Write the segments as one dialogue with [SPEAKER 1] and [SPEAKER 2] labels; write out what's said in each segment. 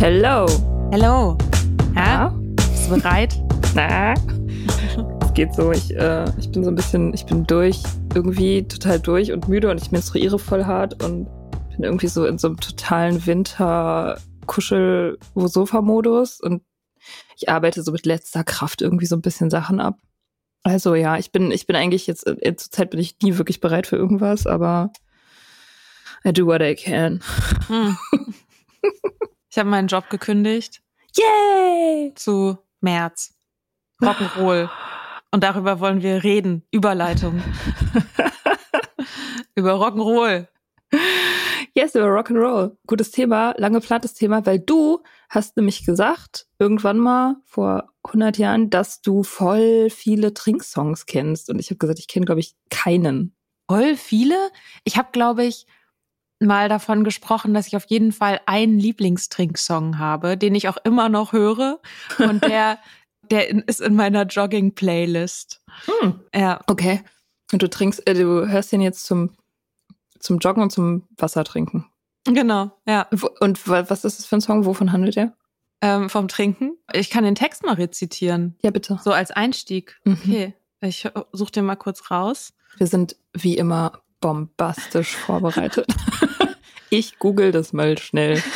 [SPEAKER 1] Hello.
[SPEAKER 2] Hello. Ja? Bist du bereit?
[SPEAKER 1] Na? Es geht so, ich, äh, ich bin so ein bisschen, ich bin durch, irgendwie total durch und müde und ich menstruiere voll hart und bin irgendwie so in so einem totalen Winter-Kuschel-Sofa-Modus und ich arbeite so mit letzter Kraft irgendwie so ein bisschen Sachen ab. Also ja, ich bin, ich bin eigentlich jetzt, äh, zur Zeit bin ich nie wirklich bereit für irgendwas, aber I do what I can.
[SPEAKER 2] Hm. Ich habe meinen Job gekündigt
[SPEAKER 1] Yay!
[SPEAKER 2] zu März. Rock'n'Roll. Und darüber wollen wir reden. Überleitung. Über Rock'n'Roll.
[SPEAKER 1] Yes, über Rock'n'Roll. Gutes Thema, lang geplantes Thema, weil du hast nämlich gesagt, irgendwann mal vor 100 Jahren, dass du voll viele Trinksongs kennst. Und ich habe gesagt, ich kenne, glaube ich, keinen.
[SPEAKER 2] Voll viele. Ich habe, glaube ich, mal davon gesprochen, dass ich auf jeden Fall einen Lieblingstrinksong habe, den ich auch immer noch höre. Und der, der in, ist in meiner Jogging-Playlist.
[SPEAKER 1] Hm.
[SPEAKER 2] Ja.
[SPEAKER 1] Okay. Und du trinkst, äh, du hörst den jetzt zum, zum Joggen und zum Wasser trinken.
[SPEAKER 2] Genau, ja.
[SPEAKER 1] Und wa- was ist das für ein Song? Wovon handelt der?
[SPEAKER 2] Ähm, vom Trinken. Ich kann den Text mal rezitieren.
[SPEAKER 1] Ja, bitte.
[SPEAKER 2] So als Einstieg.
[SPEAKER 1] Mhm.
[SPEAKER 2] Okay. Ich suche den mal kurz raus.
[SPEAKER 1] Wir sind wie immer bombastisch vorbereitet. ich google das mal schnell.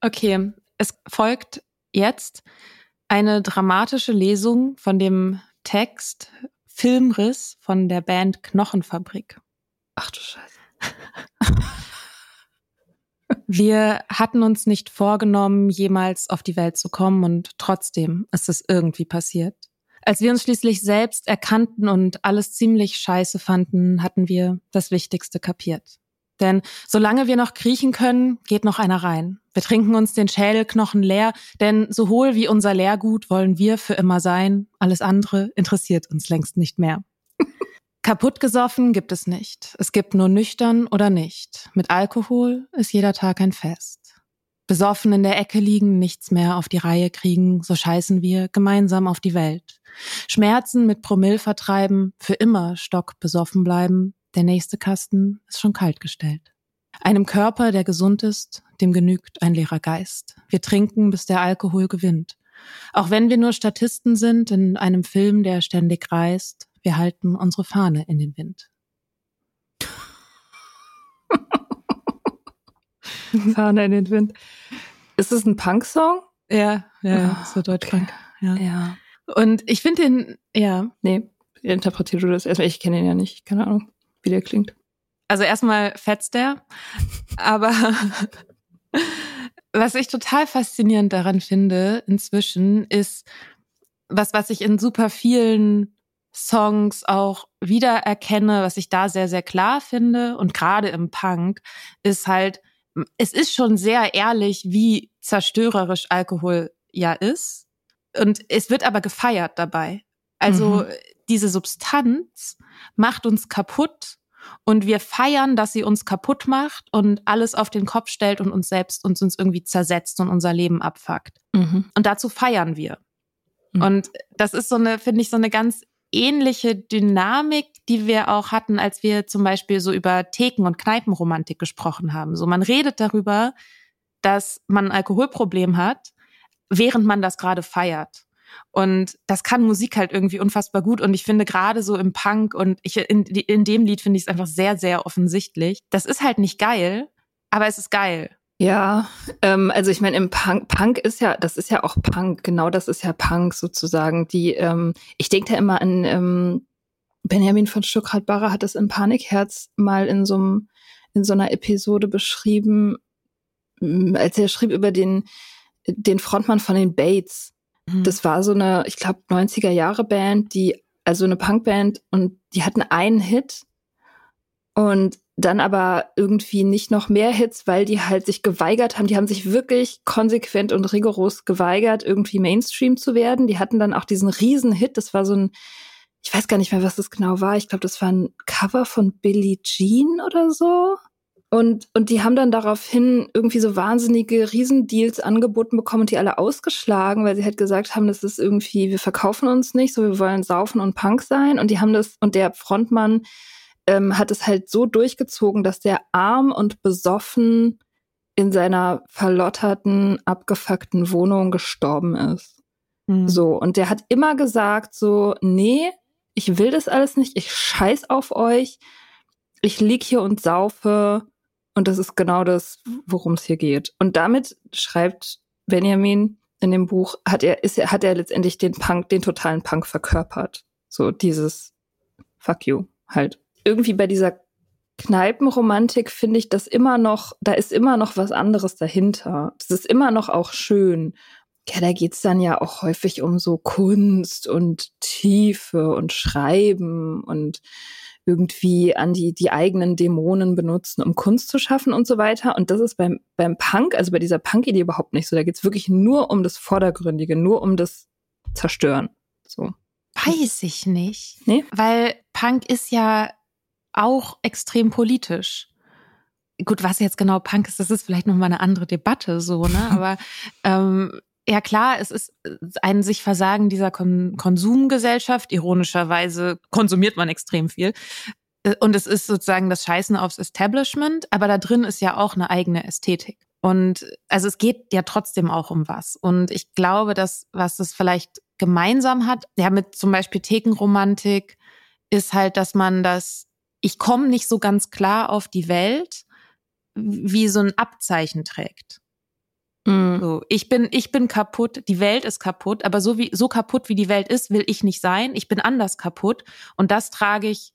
[SPEAKER 2] Okay, es folgt jetzt eine dramatische Lesung von dem Text Filmriss von der Band Knochenfabrik.
[SPEAKER 1] Ach du Scheiße.
[SPEAKER 2] Wir hatten uns nicht vorgenommen, jemals auf die Welt zu kommen und trotzdem ist es irgendwie passiert. Als wir uns schließlich selbst erkannten und alles ziemlich scheiße fanden, hatten wir das Wichtigste kapiert. Denn solange wir noch kriechen können, geht noch einer rein. Wir trinken uns den Schädelknochen leer, denn so hohl wie unser Leergut wollen wir für immer sein. Alles andere interessiert uns längst nicht mehr. Kaputt gesoffen gibt es nicht. Es gibt nur nüchtern oder nicht. Mit Alkohol ist jeder Tag ein Fest. Besoffen in der Ecke liegen, nichts mehr auf die Reihe kriegen, so scheißen wir gemeinsam auf die Welt. Schmerzen mit Promille vertreiben, für immer stockbesoffen bleiben. Der nächste Kasten ist schon kalt gestellt. Einem Körper, der gesund ist, dem genügt ein leerer Geist. Wir trinken, bis der Alkohol gewinnt. Auch wenn wir nur Statisten sind in einem Film, der ständig reist, wir halten unsere Fahne in den Wind.
[SPEAKER 1] Fahne in den Wind. Ist es ein Punk-Song?
[SPEAKER 2] Ja, ja, oh, so Deutschpunk. Ja. ja. Und ich finde den, ja.
[SPEAKER 1] Nee, interpretiere du das erstmal. Ich kenne ihn ja nicht. Keine Ahnung, wie der klingt.
[SPEAKER 2] Also erstmal fetzt der, aber was ich total faszinierend daran finde inzwischen ist, was, was ich in super vielen Songs auch wiedererkenne, was ich da sehr, sehr klar finde und gerade im Punk, ist halt, es ist schon sehr ehrlich, wie zerstörerisch Alkohol ja ist. Und es wird aber gefeiert dabei. Also mhm. diese Substanz macht uns kaputt und wir feiern, dass sie uns kaputt macht und alles auf den Kopf stellt und uns selbst uns, uns irgendwie zersetzt und unser Leben abfuckt. Mhm. Und dazu feiern wir. Mhm. Und das ist so eine, finde ich, so eine ganz ähnliche Dynamik, die wir auch hatten, als wir zum Beispiel so über Theken- und Kneipenromantik gesprochen haben. So, man redet darüber, dass man ein Alkoholproblem hat, während man das gerade feiert. Und das kann Musik halt irgendwie unfassbar gut. Und ich finde gerade so im Punk und ich, in, in dem Lied finde ich es einfach sehr, sehr offensichtlich. Das ist halt nicht geil, aber es ist geil.
[SPEAKER 1] Ja, ähm, also ich meine, im Punk, Punk ist ja, das ist ja auch Punk, genau das ist ja Punk sozusagen. Die, ähm, ich denke da immer an ähm, Benjamin von Stuckrad-Barre hat das in Panikherz mal in so einem, in so einer Episode beschrieben, als er schrieb über den, den Frontmann von den Bates. Mhm. Das war so eine, ich glaube, 90er Jahre Band, die, also eine Punkband und die hatten einen Hit und dann aber irgendwie nicht noch mehr Hits, weil die halt sich geweigert haben. Die haben sich wirklich konsequent und rigoros geweigert, irgendwie Mainstream zu werden. Die hatten dann auch diesen riesen Hit. Das war so ein, ich weiß gar nicht mehr, was das genau war. Ich glaube, das war ein Cover von Billie Jean oder so. Und, und die haben dann daraufhin irgendwie so wahnsinnige Riesendeals angeboten bekommen und die alle ausgeschlagen, weil sie halt gesagt haben, das ist irgendwie, wir verkaufen uns nicht, so wir wollen saufen und Punk sein. Und die haben das, und der Frontmann ähm, hat es halt so durchgezogen, dass der arm und besoffen in seiner verlotterten, abgefuckten Wohnung gestorben ist. Mhm. So, und der hat immer gesagt so, nee, ich will das alles nicht, ich scheiß auf euch, ich lieg hier und saufe und das ist genau das, worum es hier geht. Und damit schreibt Benjamin in dem Buch, hat er, ist er, hat er letztendlich den Punk, den totalen Punk verkörpert. So dieses Fuck you halt. Irgendwie bei dieser Kneipenromantik finde ich das immer noch, da ist immer noch was anderes dahinter. Das ist immer noch auch schön. Ja, da geht's dann ja auch häufig um so Kunst und Tiefe und Schreiben und irgendwie an die, die eigenen Dämonen benutzen, um Kunst zu schaffen und so weiter. Und das ist beim, beim Punk, also bei dieser Punk-Idee überhaupt nicht so. Da geht es wirklich nur um das Vordergründige, nur um das Zerstören. So.
[SPEAKER 2] Weiß ich nicht. Nee? Weil Punk ist ja auch extrem politisch. Gut, was jetzt genau Punk ist, das ist vielleicht nochmal eine andere Debatte, so, ne? Aber ähm, ja klar, es ist ein sich Versagen dieser Kon Konsumgesellschaft. Ironischerweise konsumiert man extrem viel. Äh, und es ist sozusagen das Scheißen aufs Establishment, aber da drin ist ja auch eine eigene Ästhetik. Und also es geht ja trotzdem auch um was. Und ich glaube, dass was das vielleicht gemeinsam hat, ja, mit zum Beispiel Thekenromantik, ist halt, dass man das, ich komme nicht so ganz klar auf die Welt, wie so ein Abzeichen trägt. Mhm. So, ich bin, ich bin kaputt, die Welt ist kaputt, aber so wie, so kaputt wie die Welt ist, will ich nicht sein. Ich bin anders kaputt und das trage ich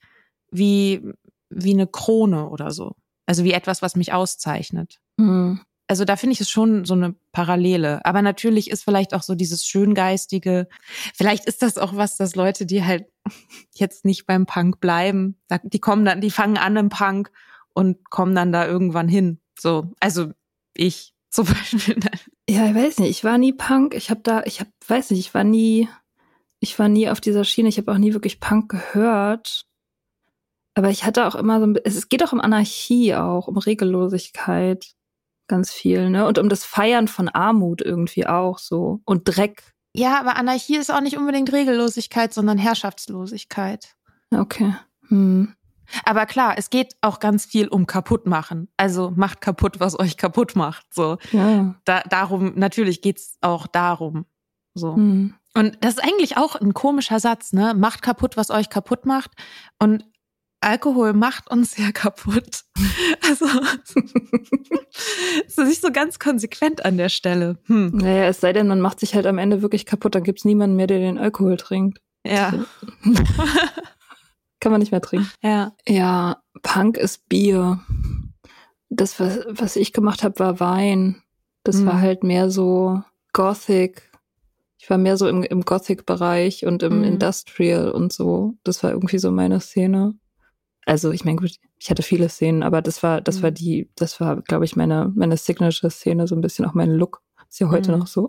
[SPEAKER 2] wie, wie eine Krone oder so. Also wie etwas, was mich auszeichnet. Mhm. Also da finde ich es schon so eine Parallele. Aber natürlich ist vielleicht auch so dieses Schöngeistige. Vielleicht ist das auch was, dass Leute, die halt jetzt nicht beim Punk bleiben, die kommen dann, die fangen an im Punk und kommen dann da irgendwann hin. So, also ich zum Beispiel.
[SPEAKER 1] Ja, ich weiß nicht. Ich war nie Punk. Ich habe da, ich habe, weiß nicht, ich war nie, ich war nie auf dieser Schiene. Ich habe auch nie wirklich Punk gehört. Aber ich hatte auch immer so ein, es geht auch um Anarchie auch, um Regellosigkeit. Ganz viel, ne? Und um das Feiern von Armut irgendwie auch so. Und Dreck.
[SPEAKER 2] Ja, aber Anarchie ist auch nicht unbedingt Regellosigkeit, sondern Herrschaftslosigkeit.
[SPEAKER 1] Okay. Hm.
[SPEAKER 2] Aber klar, es geht auch ganz viel um kaputt machen. Also macht kaputt, was euch kaputt macht. So.
[SPEAKER 1] Ja.
[SPEAKER 2] Da, darum, natürlich geht's auch darum. So.
[SPEAKER 1] Mhm.
[SPEAKER 2] Und das ist eigentlich auch ein komischer Satz, ne? Macht kaputt, was euch kaputt macht. Und Alkohol macht uns ja kaputt. Also ist nicht so ganz konsequent an der Stelle. Hm.
[SPEAKER 1] Naja, es sei denn, man macht sich halt am Ende wirklich kaputt, dann gibt's niemanden mehr, der den Alkohol trinkt.
[SPEAKER 2] Ja.
[SPEAKER 1] Kann man nicht mehr trinken.
[SPEAKER 2] Ja.
[SPEAKER 1] Ja, Punk ist Bier. Das, was, was ich gemacht habe, war Wein. Das
[SPEAKER 2] Mhm.
[SPEAKER 1] war halt mehr so Gothic. Ich war mehr so im, im Gothic-Bereich und im
[SPEAKER 2] Mhm.
[SPEAKER 1] Industrial und so. Das war irgendwie so meine Szene. Also ich meine, gut, ich hatte viele Szenen, aber das war, das
[SPEAKER 2] Mhm.
[SPEAKER 1] war die, das war, glaube ich, meine, meine Signature-Szene, so ein bisschen auch mein Look. Ist ja heute
[SPEAKER 2] Mhm.
[SPEAKER 1] noch so.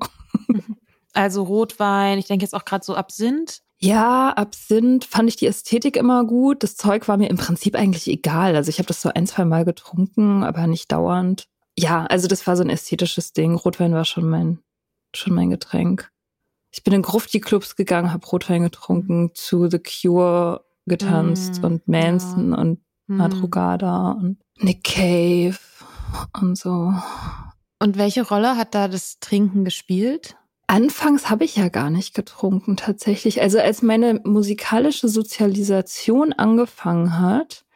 [SPEAKER 2] Also Rotwein, ich denke jetzt auch gerade so Absinth.
[SPEAKER 1] Ja, Absinth fand ich die Ästhetik immer gut. Das Zeug war mir im Prinzip eigentlich egal. Also ich habe das so ein, zwei Mal getrunken, aber nicht dauernd. Ja, also das war so ein ästhetisches Ding. Rotwein war schon mein, schon mein Getränk. Ich bin in Grufti-Clubs gegangen, habe Rotwein getrunken, zu The Cure getanzt
[SPEAKER 2] Mm,
[SPEAKER 1] und Manson und
[SPEAKER 2] Hm.
[SPEAKER 1] Madrugada und Nick Cave und so.
[SPEAKER 2] Und welche Rolle hat da das Trinken gespielt?
[SPEAKER 1] Anfangs habe ich ja gar nicht getrunken tatsächlich. Also als meine musikalische Sozialisation angefangen hat,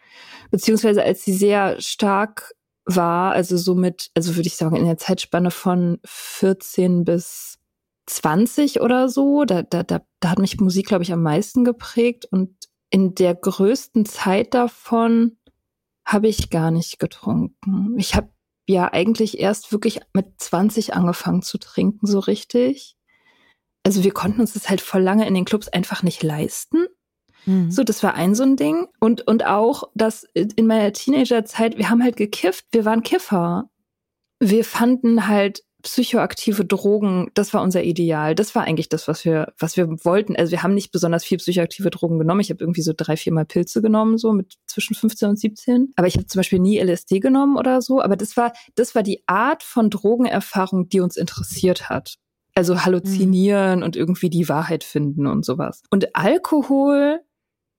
[SPEAKER 1] beziehungsweise als sie sehr stark war, also so mit, also würde ich sagen, in der Zeitspanne von 14 bis 20 oder so, da, da, da, da hat mich Musik, glaube ich, am meisten geprägt. Und in der größten Zeit davon habe ich gar nicht getrunken. Ich habe ja eigentlich erst wirklich mit 20 angefangen zu trinken, so richtig. Also wir konnten uns das halt voll lange in den Clubs einfach nicht leisten.
[SPEAKER 2] Hm.
[SPEAKER 1] So, das war ein so ein Ding. Und, und auch, dass in meiner Teenagerzeit, wir haben halt gekifft, wir waren Kiffer. Wir fanden halt psychoaktive Drogen, das war unser Ideal. Das war eigentlich das, was wir, was wir wollten. Also wir haben nicht besonders viel psychoaktive Drogen genommen. Ich habe irgendwie so drei, vier Mal Pilze genommen, so mit zwischen 15 und 17. Aber ich habe zum Beispiel nie LSD genommen oder so. Aber das war, das war die Art von Drogenerfahrung, die uns interessiert hat. Also halluzinieren und irgendwie die Wahrheit finden und sowas. Und Alkohol,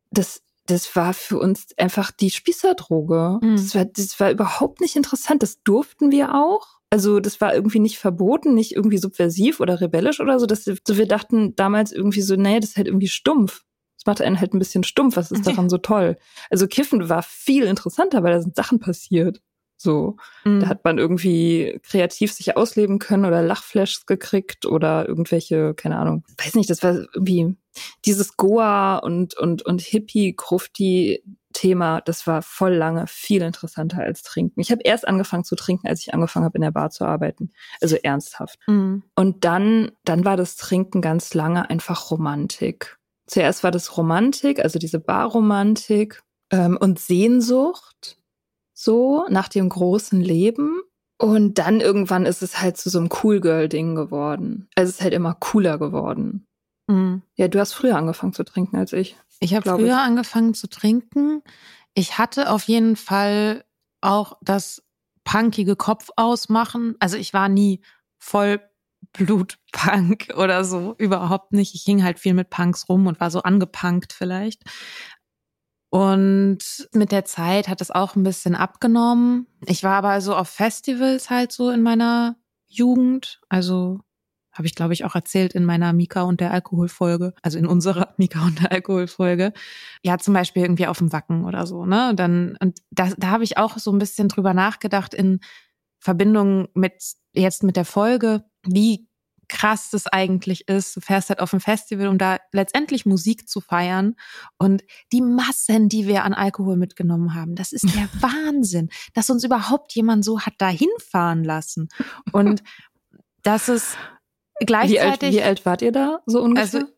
[SPEAKER 1] das, das war für uns einfach die Spießerdroge.
[SPEAKER 2] Mhm.
[SPEAKER 1] Das, war, das war überhaupt nicht interessant. Das durften wir auch. Also das war irgendwie nicht verboten, nicht irgendwie subversiv oder rebellisch oder so. Dass wir, so wir dachten damals irgendwie so, nee, das ist halt irgendwie stumpf. Das macht einen halt ein bisschen stumpf. Was ist daran so toll? Also Kiffen war viel interessanter, weil da sind Sachen passiert. So.
[SPEAKER 2] Hm.
[SPEAKER 1] Da hat man irgendwie kreativ sich ausleben können oder Lachflashs gekriegt oder irgendwelche, keine Ahnung, weiß nicht, das war irgendwie dieses Goa und, und, und Hippie-Grufti-Thema, das war voll lange viel interessanter als Trinken. Ich habe erst angefangen zu trinken, als ich angefangen habe, in der Bar zu arbeiten. Also ernsthaft.
[SPEAKER 2] Hm.
[SPEAKER 1] Und dann, dann war das Trinken ganz lange einfach Romantik. Zuerst war das Romantik, also diese Barromantik ähm, und Sehnsucht, so nach dem großen Leben. Und dann irgendwann ist es halt zu so einem Cool Girl-Ding geworden. Also es ist halt immer cooler geworden.
[SPEAKER 2] Hm.
[SPEAKER 1] Ja, du hast früher angefangen zu trinken als ich.
[SPEAKER 2] Ich habe früher
[SPEAKER 1] ich.
[SPEAKER 2] angefangen zu trinken. Ich hatte auf jeden Fall auch das punkige Kopf ausmachen. Also ich war nie voll Blutpunk oder so, überhaupt nicht. Ich hing halt viel mit Punks rum und war so angepunkt vielleicht. Und mit der Zeit hat es auch ein bisschen abgenommen. Ich war aber so auf Festivals halt so in meiner Jugend. Also habe ich, glaube ich, auch erzählt in meiner Mika und der Alkoholfolge, also in unserer Mika und der Alkoholfolge. Ja, zum Beispiel irgendwie auf dem Wacken oder so, ne? Dann, und da, da habe ich auch so ein bisschen drüber nachgedacht in Verbindung mit jetzt mit der Folge, wie krass das eigentlich ist. Du fährst halt auf ein Festival, um da letztendlich Musik zu feiern. Und die Massen, die wir an Alkohol mitgenommen haben, das ist der Wahnsinn, dass uns überhaupt jemand so hat dahin fahren lassen. Und das ist
[SPEAKER 1] Wie alt,
[SPEAKER 2] gleichzeitig.
[SPEAKER 1] wie alt wart ihr da so ungefähr?
[SPEAKER 2] Also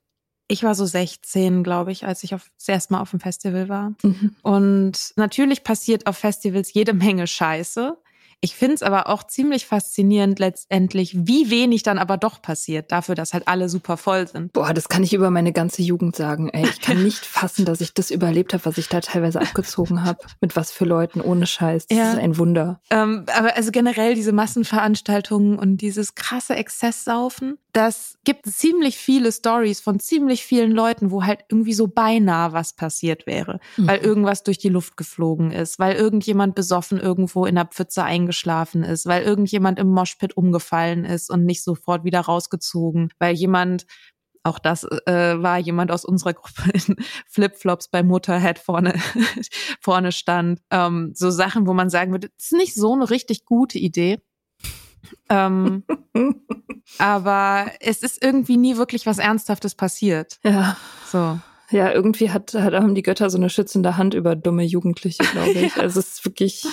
[SPEAKER 2] ich war so 16, glaube ich, als ich auf, das erste Mal auf dem Festival war.
[SPEAKER 1] mhm.
[SPEAKER 2] Und natürlich passiert auf Festivals jede Menge Scheiße. Ich finde es aber auch ziemlich faszinierend letztendlich, wie wenig dann aber doch passiert, dafür, dass halt alle super voll sind.
[SPEAKER 1] Boah, das kann ich über meine ganze Jugend sagen. Ey, ich kann nicht fassen, dass ich das überlebt habe, was ich da teilweise abgezogen habe. Mit was für Leuten, ohne Scheiß. Das ja. ist ein Wunder.
[SPEAKER 2] Ähm, aber also generell diese Massenveranstaltungen und dieses krasse Exzesssaufen, das gibt ziemlich viele Stories von ziemlich vielen Leuten, wo halt irgendwie so beinahe was passiert wäre, mhm. weil irgendwas durch die Luft geflogen ist, weil irgendjemand besoffen irgendwo in der Pfütze eingeschlafen ist, weil irgendjemand im Moshpit umgefallen ist und nicht sofort wieder rausgezogen, weil jemand auch das äh, war jemand aus unserer Gruppe in Flipflops bei Motorhead vorne, vorne stand. Ähm, so Sachen, wo man sagen würde, das ist nicht so eine richtig gute Idee. Ähm, aber es ist irgendwie nie wirklich was Ernsthaftes passiert.
[SPEAKER 1] Ja. So. Ja, irgendwie hat, hat, haben die Götter so eine schützende Hand über dumme Jugendliche, glaube ich. ja. Also es ist wirklich,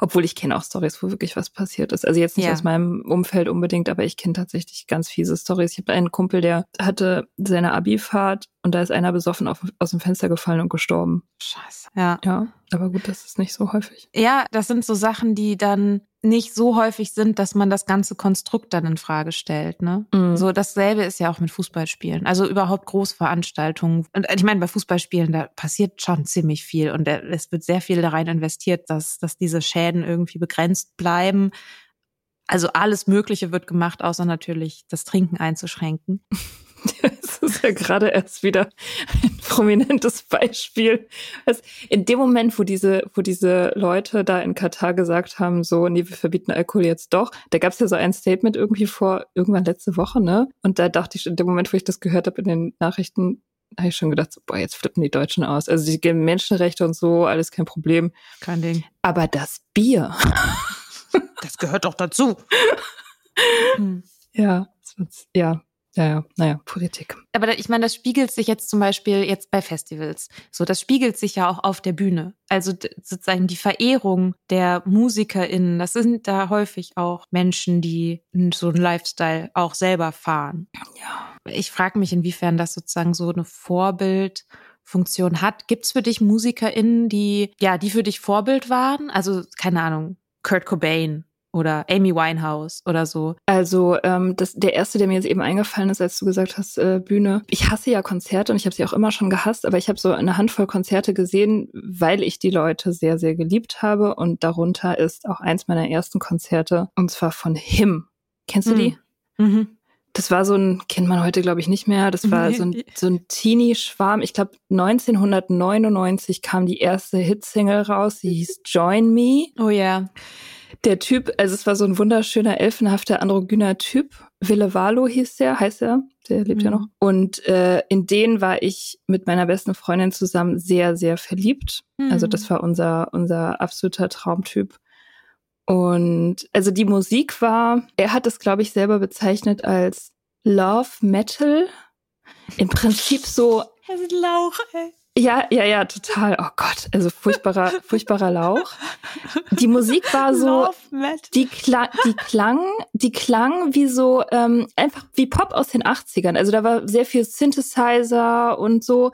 [SPEAKER 1] obwohl ich kenne auch Stories, wo wirklich was passiert ist. Also jetzt nicht ja. aus meinem Umfeld unbedingt, aber ich kenne tatsächlich ganz fiese Stories. Ich habe einen Kumpel, der hatte seine Abi-Fahrt und da ist einer besoffen auf, aus dem Fenster gefallen und gestorben.
[SPEAKER 2] Scheiße. Ja.
[SPEAKER 1] Ja, aber gut, das ist nicht so häufig.
[SPEAKER 2] Ja, das sind so Sachen, die dann nicht so häufig sind, dass man das ganze Konstrukt dann in Frage stellt. Ne? Mhm. So dasselbe ist ja auch mit Fußballspielen. Also überhaupt Großveranstaltungen. Und ich meine, bei Fußballspielen, da passiert schon ziemlich viel und es wird sehr viel da rein investiert, dass, dass diese Schäden irgendwie begrenzt bleiben. Also alles Mögliche wird gemacht, außer natürlich das Trinken einzuschränken.
[SPEAKER 1] Das ist ja gerade erst wieder ein prominentes Beispiel. Also in dem Moment, wo diese, wo diese Leute da in Katar gesagt haben, so, nee, wir verbieten Alkohol jetzt doch, da gab es ja so ein Statement irgendwie vor, irgendwann letzte Woche, ne? Und da dachte ich, in dem Moment, wo ich das gehört habe in den Nachrichten, habe ich schon gedacht, so, boah, jetzt flippen die Deutschen aus. Also die Menschenrechte und so, alles kein Problem.
[SPEAKER 2] Kein Ding.
[SPEAKER 1] Aber das Bier.
[SPEAKER 2] das gehört doch dazu.
[SPEAKER 1] Hm. Ja, ja, ja, ja, naja, Politik.
[SPEAKER 2] Aber ich meine, das spiegelt sich jetzt zum Beispiel jetzt bei Festivals. So, das spiegelt sich ja auch auf der Bühne. Also sozusagen die Verehrung der MusikerInnen, das sind da häufig auch Menschen, die so einen Lifestyle auch selber fahren.
[SPEAKER 1] Ja.
[SPEAKER 2] Ich frage mich, inwiefern das sozusagen so eine Vorbildfunktion hat. Gibt es für dich MusikerInnen, die, ja, die für dich Vorbild waren? Also, keine Ahnung, Kurt Cobain oder Amy Winehouse oder so.
[SPEAKER 1] Also ähm, das, der erste, der mir jetzt eben eingefallen ist, als du gesagt hast, äh, Bühne. Ich hasse ja Konzerte und ich habe sie auch immer schon gehasst, aber ich habe so eine Handvoll Konzerte gesehen, weil ich die Leute sehr, sehr geliebt habe. Und darunter ist auch eins meiner ersten Konzerte, und zwar von Him. Kennst du die? Mhm. mhm. Das war so ein, kennt man heute glaube ich nicht mehr, das war so ein, so ein Teenie-Schwarm. Ich glaube 1999 kam die erste Hitsingle raus, sie hieß Join Me.
[SPEAKER 2] Oh ja. Yeah.
[SPEAKER 1] Der Typ, also es war so ein wunderschöner, elfenhafter, androgyner Typ. Valo hieß der, heißt er. Der lebt mhm. ja noch. Und äh, in den war ich mit meiner besten Freundin zusammen sehr, sehr verliebt. Mhm. Also das war unser, unser absoluter Traumtyp. Und also die Musik war, er hat es, glaube ich, selber bezeichnet als Love Metal. Im Prinzip so.
[SPEAKER 2] Das ist Lauch, ey.
[SPEAKER 1] Ja, ja, ja, total. Oh Gott, also furchtbarer, furchtbarer Lauch. Die Musik war so, die, Kla die klang, die klang wie so ähm, einfach wie Pop aus den 80ern. Also da war sehr viel Synthesizer und so.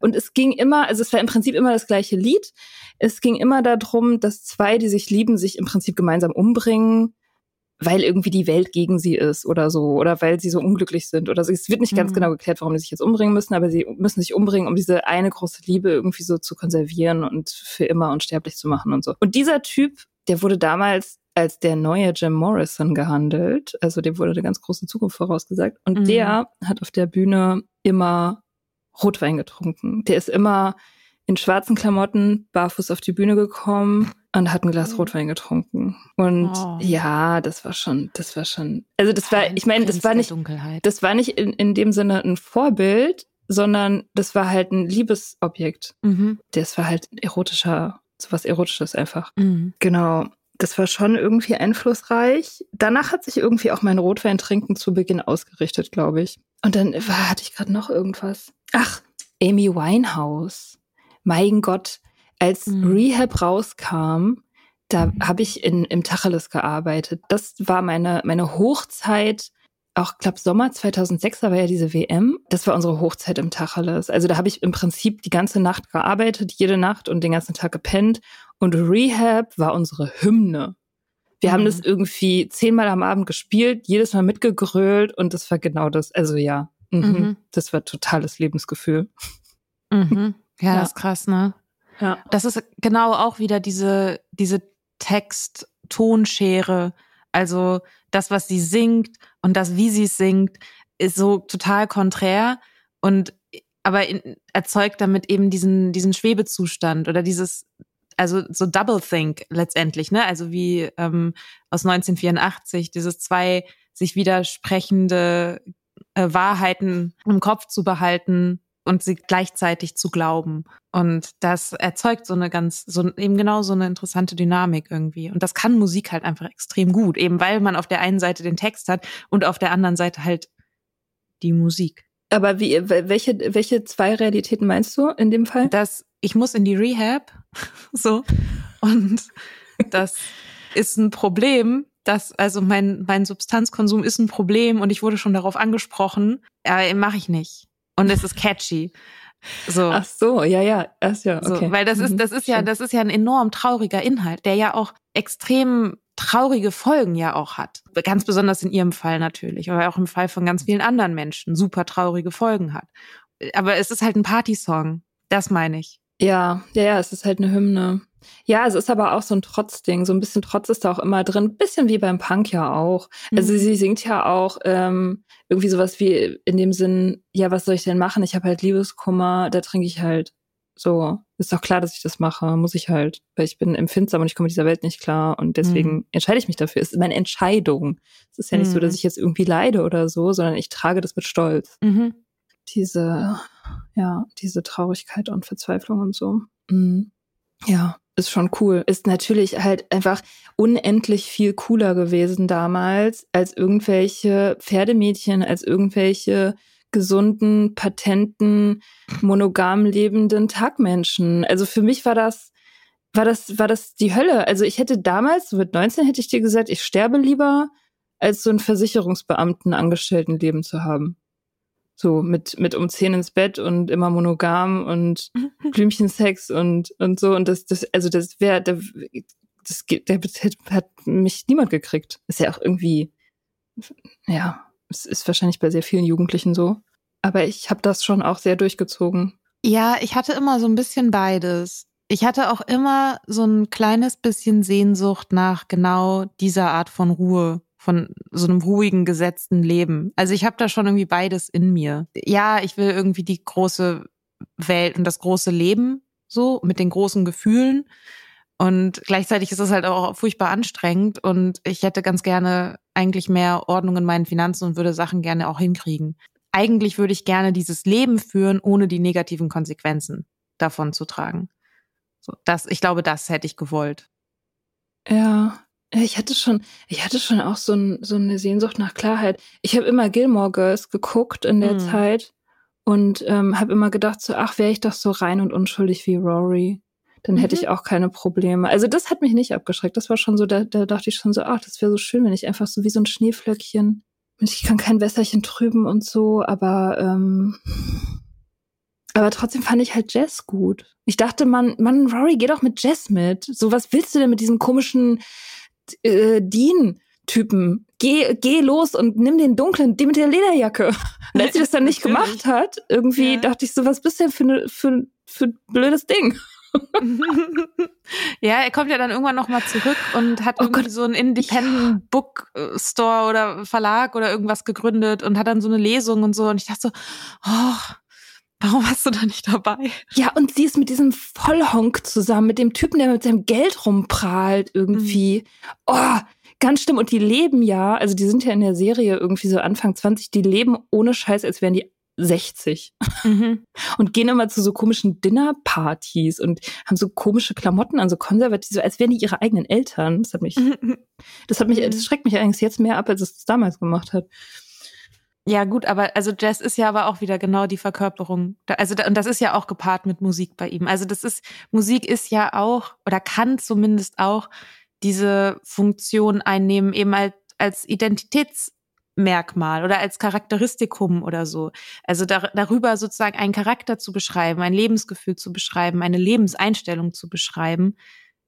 [SPEAKER 1] Und es ging immer, also es war im Prinzip immer das gleiche Lied. Es ging immer darum, dass zwei, die sich lieben, sich im Prinzip gemeinsam umbringen weil irgendwie die Welt gegen sie ist oder so oder weil sie so unglücklich sind oder so. Es wird nicht ganz mhm. genau geklärt, warum sie sich jetzt umbringen müssen, aber sie müssen sich umbringen, um diese eine große Liebe irgendwie so zu konservieren und für immer unsterblich zu machen und so. Und dieser Typ, der wurde damals als der neue Jim Morrison gehandelt, also dem wurde eine ganz große Zukunft vorausgesagt und mhm. der hat auf der Bühne immer Rotwein getrunken. Der ist immer in schwarzen Klamotten barfuß auf die Bühne gekommen und hat ein Glas mhm. Rotwein getrunken. Und oh. ja, das war schon, das war schon, also das war, ich meine, das war nicht, das war nicht in, in dem Sinne ein Vorbild, sondern das war halt ein Liebesobjekt. Mhm. Das war halt erotischer, sowas Erotisches einfach. Mhm. Genau. Das war schon irgendwie einflussreich. Danach hat sich irgendwie auch mein Rotweintrinken zu Beginn ausgerichtet, glaube ich. Und dann war, hatte ich gerade noch irgendwas. Ach, Amy Winehouse. Mein Gott, als mhm. Rehab rauskam, da habe ich in, im Tacheles gearbeitet. Das war meine, meine Hochzeit. Auch, glaube Sommer 2006, da war ja diese WM. Das war unsere Hochzeit im Tacheles. Also da habe ich im Prinzip die ganze Nacht gearbeitet, jede Nacht und den ganzen Tag gepennt. Und Rehab war unsere Hymne. Wir mhm. haben das irgendwie zehnmal am Abend gespielt, jedes Mal mitgegrölt und das war genau das. Also ja, mhm. Mhm. das war totales Lebensgefühl.
[SPEAKER 2] Mhm. Ja, ja, das ist krass, ne? Ja. Das ist genau auch wieder diese, diese Text-Tonschere. Also das, was sie singt und das, wie sie singt, ist so total konträr und aber in, erzeugt damit eben diesen, diesen Schwebezustand oder dieses, also so Double Think letztendlich, ne? Also wie ähm, aus 1984, dieses zwei sich widersprechende äh, Wahrheiten im Kopf zu behalten und sie gleichzeitig zu glauben. Und das erzeugt so eine ganz, so eben genau so eine interessante Dynamik irgendwie. Und das kann Musik halt einfach extrem gut, eben weil man auf der einen Seite den Text hat und auf der anderen Seite halt die Musik.
[SPEAKER 1] Aber wie, welche, welche zwei Realitäten meinst du in dem Fall?
[SPEAKER 2] Dass ich muss in die Rehab, so. Und das ist ein Problem, das, also mein, mein Substanzkonsum ist ein Problem und ich wurde schon darauf angesprochen, aber mache ich nicht und es ist catchy.
[SPEAKER 1] So. Ach so, ja, ja, das ja, okay.
[SPEAKER 2] So, weil das ist, mhm, das ist ja, das ist ja ein enorm trauriger Inhalt, der ja auch extrem traurige Folgen ja auch hat. Ganz besonders in ihrem Fall natürlich, aber auch im Fall von ganz vielen anderen Menschen super traurige Folgen hat. Aber es ist halt ein Partysong. Das meine ich.
[SPEAKER 1] Ja, ja, ja, es ist halt eine Hymne. Ja, es ist aber auch so ein Trotzding. So ein bisschen Trotz ist da auch immer drin. Bisschen wie beim Punk ja auch. Also mhm. sie singt ja auch ähm, irgendwie sowas wie in dem Sinn, ja, was soll ich denn machen? Ich habe halt Liebeskummer, da trinke ich halt. So, ist doch klar, dass ich das mache, muss ich halt, weil ich bin empfindsam und ich komme mit dieser Welt nicht klar und deswegen mhm. entscheide ich mich dafür. Es ist meine Entscheidung. Es ist ja nicht mhm. so, dass ich jetzt irgendwie leide oder so, sondern ich trage das mit Stolz. Mhm. Diese, ja, diese Traurigkeit und Verzweiflung und so. Mhm. Ja, ist schon cool. Ist natürlich halt einfach unendlich viel cooler gewesen damals als irgendwelche Pferdemädchen, als irgendwelche gesunden, patenten, monogam lebenden Tagmenschen. Also für mich war das, war das, war das die Hölle. Also ich hätte damals, mit 19 hätte ich dir gesagt, ich sterbe lieber, als so ein Versicherungsbeamten Angestelltenleben zu haben. So mit, mit um zehn ins Bett und immer monogam und Blümchensex und, und so. Und das, das, also das wäre, das, das, der hat mich niemand gekriegt. Ist ja auch irgendwie, ja, es ist wahrscheinlich bei sehr vielen Jugendlichen so. Aber ich habe das schon auch sehr durchgezogen.
[SPEAKER 2] Ja, ich hatte immer so ein bisschen beides. Ich hatte auch immer so ein kleines bisschen Sehnsucht nach genau dieser Art von Ruhe von so einem ruhigen, gesetzten Leben. Also ich habe da schon irgendwie beides in mir. Ja, ich will irgendwie die große Welt und das große Leben so mit den großen Gefühlen. Und gleichzeitig ist es halt auch furchtbar anstrengend und ich hätte ganz gerne eigentlich mehr Ordnung in meinen Finanzen und würde Sachen gerne auch hinkriegen. Eigentlich würde ich gerne dieses Leben führen, ohne die negativen Konsequenzen davon zu tragen. So, das, ich glaube, das hätte ich gewollt.
[SPEAKER 1] Ja, ich hatte schon, ich hatte schon auch so, ein, so eine Sehnsucht nach Klarheit. Ich habe immer Gilmore Girls geguckt in der mhm. Zeit und ähm, habe immer gedacht, so, ach, wäre ich doch so rein und unschuldig wie Rory, dann hätte mhm. ich auch keine Probleme. Also das hat mich nicht abgeschreckt. Das war schon so, da, da dachte ich schon so, ach, das wäre so schön, wenn ich einfach so wie so ein Schneeflöckchen, ich kann kein Wässerchen trüben und so, aber ähm, aber trotzdem fand ich halt Jazz gut. Ich dachte, man, man, Rory, geh doch mit Jazz mit. So, was willst du denn mit diesem komischen äh, Dean-Typen. Geh, geh los und nimm den dunklen, den mit der Lederjacke. Und als sie das dann nicht gemacht hat, irgendwie ja. dachte ich so, was bist du denn für, ne, für, für ein blödes Ding?
[SPEAKER 2] ja, er kommt ja dann irgendwann nochmal zurück und hat oh irgendwie Gott. so einen Independent ja. Book Store oder Verlag oder irgendwas gegründet und hat dann so eine Lesung und so. Und ich dachte so, oh, Warum hast du da nicht dabei?
[SPEAKER 1] Ja, und sie ist mit diesem Vollhonk zusammen, mit dem Typen, der mit seinem Geld rumprahlt irgendwie. Mhm. Oh, ganz schlimm. Und die leben ja, also die sind ja in der Serie irgendwie so Anfang 20, die leben ohne Scheiß, als wären die 60 mhm. und gehen immer zu so komischen Dinnerpartys und haben so komische Klamotten an, so konservativ, so als wären die ihre eigenen Eltern. Das hat mich, das hat mich, das mhm. schreckt mich eigentlich jetzt mehr ab, als es das damals gemacht hat.
[SPEAKER 2] Ja, gut, aber also Jazz ist ja aber auch wieder genau die Verkörperung. Also und das ist ja auch gepaart mit Musik bei ihm. Also das ist Musik ist ja auch oder kann zumindest auch diese Funktion einnehmen eben als, als Identitätsmerkmal oder als Charakteristikum oder so. Also da, darüber sozusagen einen Charakter zu beschreiben, ein Lebensgefühl zu beschreiben, eine Lebenseinstellung zu beschreiben,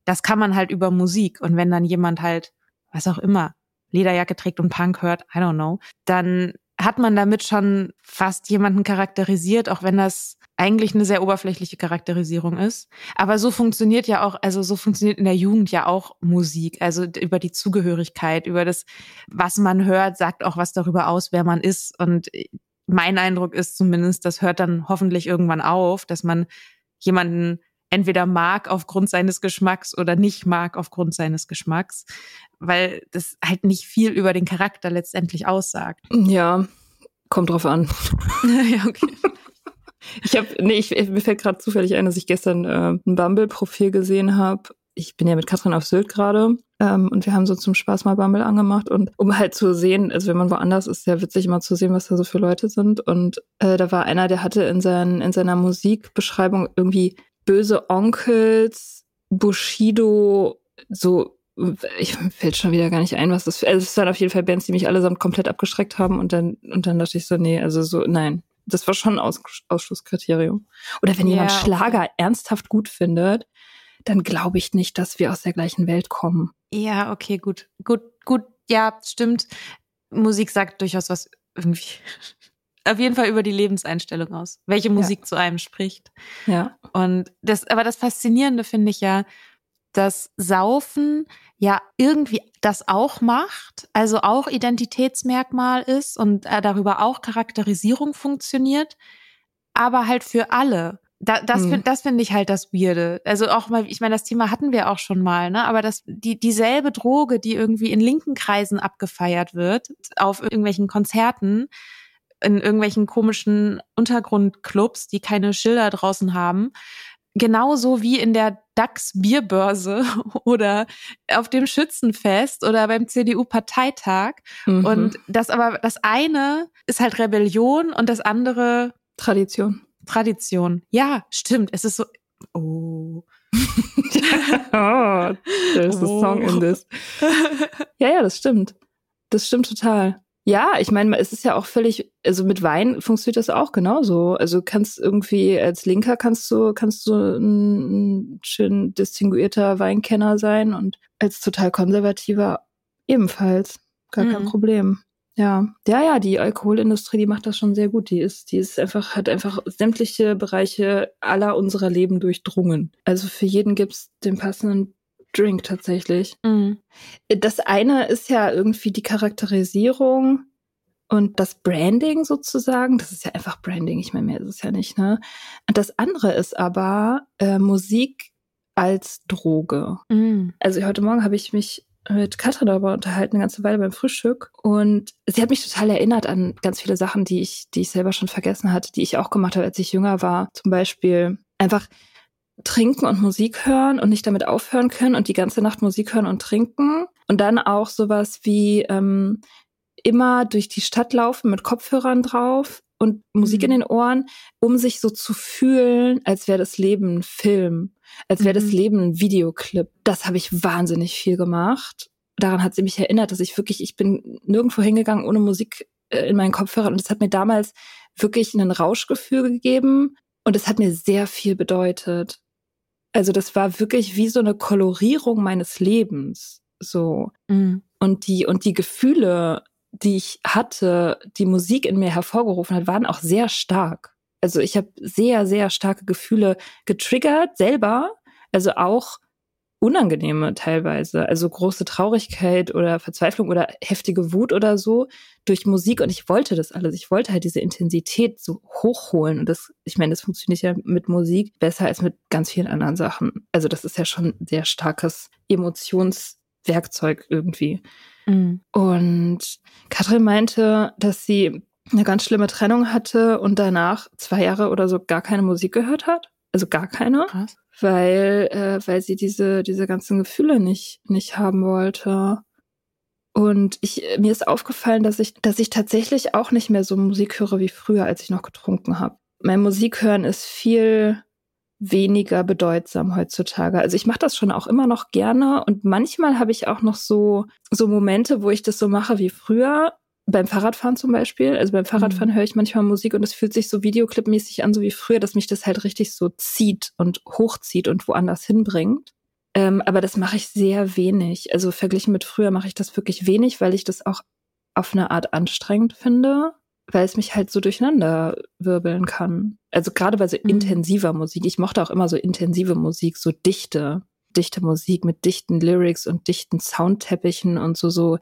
[SPEAKER 2] das kann man halt über Musik. Und wenn dann jemand halt was auch immer, Lederjacke trägt und Punk hört, I don't know, dann hat man damit schon fast jemanden charakterisiert, auch wenn das eigentlich eine sehr oberflächliche Charakterisierung ist. Aber so funktioniert ja auch, also so funktioniert in der Jugend ja auch Musik. Also über die Zugehörigkeit, über das, was man hört, sagt auch was darüber aus, wer man ist. Und mein Eindruck ist zumindest, das hört dann hoffentlich irgendwann auf, dass man jemanden entweder mag aufgrund seines Geschmacks oder nicht mag aufgrund seines Geschmacks, weil das halt nicht viel über den Charakter letztendlich aussagt.
[SPEAKER 1] Ja, kommt drauf an.
[SPEAKER 2] ja, okay.
[SPEAKER 1] Ich habe, nee, ich, mir fällt gerade zufällig ein, dass ich gestern äh, ein Bumble-Profil gesehen habe. Ich bin ja mit Katrin auf Sylt gerade ähm, und wir haben so zum Spaß mal Bumble angemacht und um halt zu sehen, also wenn man woanders ist, ist ja witzig immer zu sehen, was da so für Leute sind. Und äh, da war einer, der hatte in, sein, in seiner Musikbeschreibung irgendwie böse Onkels, Bushido, so ich fällt schon wieder gar nicht ein, was das für, also es waren auf jeden Fall Bands, die mich allesamt komplett abgeschreckt haben und dann und dann dachte ich so, nee, also so nein, das war schon ein Aus Ausschlusskriterium. Oder wenn jemand Schlager ernsthaft gut findet, dann glaube ich nicht, dass wir aus der gleichen Welt kommen.
[SPEAKER 2] Ja, okay, gut. Gut, gut, ja, stimmt. Musik sagt durchaus was irgendwie. Auf jeden Fall über die Lebenseinstellung aus, welche Musik ja. zu einem spricht.
[SPEAKER 1] Ja.
[SPEAKER 2] Und das, aber das Faszinierende finde ich ja, dass Saufen ja irgendwie das auch macht, also auch Identitätsmerkmal ist und äh, darüber auch Charakterisierung funktioniert, aber halt für alle. Da, das mhm. finde das finde ich halt das Weirde. Also auch mal, ich meine, das Thema hatten wir auch schon mal, ne? Aber das, die, dieselbe Droge, die irgendwie in linken Kreisen abgefeiert wird, auf irgendwelchen Konzerten, in irgendwelchen komischen Untergrundclubs, die keine Schilder draußen haben, genauso wie in der DAX Bierbörse oder auf dem Schützenfest oder beim CDU-Parteitag. Mhm. Und das aber, das eine ist halt Rebellion und das andere
[SPEAKER 1] Tradition.
[SPEAKER 2] Tradition. Ja, stimmt. Es ist so, oh.
[SPEAKER 1] oh, there's a song in this. Ja, ja, das stimmt. Das stimmt total. Ja, ich meine, es ist ja auch völlig, also mit Wein funktioniert das auch genauso. Also kannst irgendwie als Linker kannst du kannst du ein, schön distinguierter Weinkenner sein und als total konservativer ebenfalls gar mhm. kein Problem. Ja, ja, ja, die Alkoholindustrie, die macht das schon sehr gut. Die ist, die ist einfach, hat einfach sämtliche Bereiche aller unserer Leben durchdrungen. Also für jeden gibt's den passenden Drink tatsächlich. Mhm. Das eine ist ja irgendwie die Charakterisierung und das Branding sozusagen. Das ist ja einfach Branding. Ich meine, mehr ist es ja nicht, ne? Und das andere ist aber äh, Musik als Droge. Mhm. Also heute Morgen habe ich mich mit Katrin darüber unterhalten, eine ganze Weile beim Frühstück. Und sie hat mich total erinnert an ganz viele Sachen, die ich, die ich selber schon vergessen hatte, die ich auch gemacht habe, als ich jünger war. Zum Beispiel einfach trinken und Musik hören und nicht damit aufhören können und die ganze Nacht Musik hören und trinken. Und dann auch sowas wie ähm, immer durch die Stadt laufen mit Kopfhörern drauf und Musik mhm. in den Ohren, um sich so zu fühlen, als wäre das Leben ein Film, als wäre mhm. das Leben ein Videoclip. Das habe ich wahnsinnig viel gemacht. Daran hat sie mich erinnert, dass ich wirklich, ich bin nirgendwo hingegangen ohne Musik äh, in meinen Kopfhörern und es hat mir damals wirklich ein Rauschgefühl gegeben und es hat mir sehr viel bedeutet. Also das war wirklich wie so eine Kolorierung meines Lebens. So. Mhm. Und die, und die Gefühle, die ich hatte, die Musik in mir hervorgerufen hat, waren auch sehr stark. Also ich habe sehr, sehr starke Gefühle getriggert selber. Also auch unangenehme teilweise, also große Traurigkeit oder Verzweiflung oder heftige Wut oder so durch Musik und ich wollte das alles. Ich wollte halt diese Intensität so hochholen und das, ich meine, das funktioniert ja mit Musik besser als mit ganz vielen anderen Sachen. Also das ist ja schon ein sehr starkes Emotionswerkzeug irgendwie. Mhm. Und Katrin meinte, dass sie eine ganz schlimme Trennung hatte und danach zwei Jahre oder so gar keine Musik gehört hat. Also gar keine. Krass weil, äh, weil sie diese, diese ganzen Gefühle nicht, nicht haben wollte. Und ich, mir ist aufgefallen, dass ich, dass ich tatsächlich auch nicht mehr so Musik höre wie früher, als ich noch getrunken habe. Mein Musikhören ist viel weniger bedeutsam heutzutage. Also ich mache das schon auch immer noch gerne und manchmal habe ich auch noch so so Momente, wo ich das so mache wie früher, beim Fahrradfahren zum Beispiel, also beim Fahrradfahren mhm. höre ich manchmal Musik und es fühlt sich so videoclipmäßig an, so wie früher, dass mich das halt richtig so zieht und hochzieht und woanders hinbringt. Ähm, aber das mache ich sehr wenig. Also verglichen mit früher mache ich das wirklich wenig, weil ich das auch auf eine Art anstrengend finde, weil es mich halt so durcheinander wirbeln kann. Also gerade bei so mhm. intensiver Musik. Ich mochte auch immer so intensive Musik, so dichte, dichte Musik mit dichten Lyrics und dichten Soundteppichen und so, so,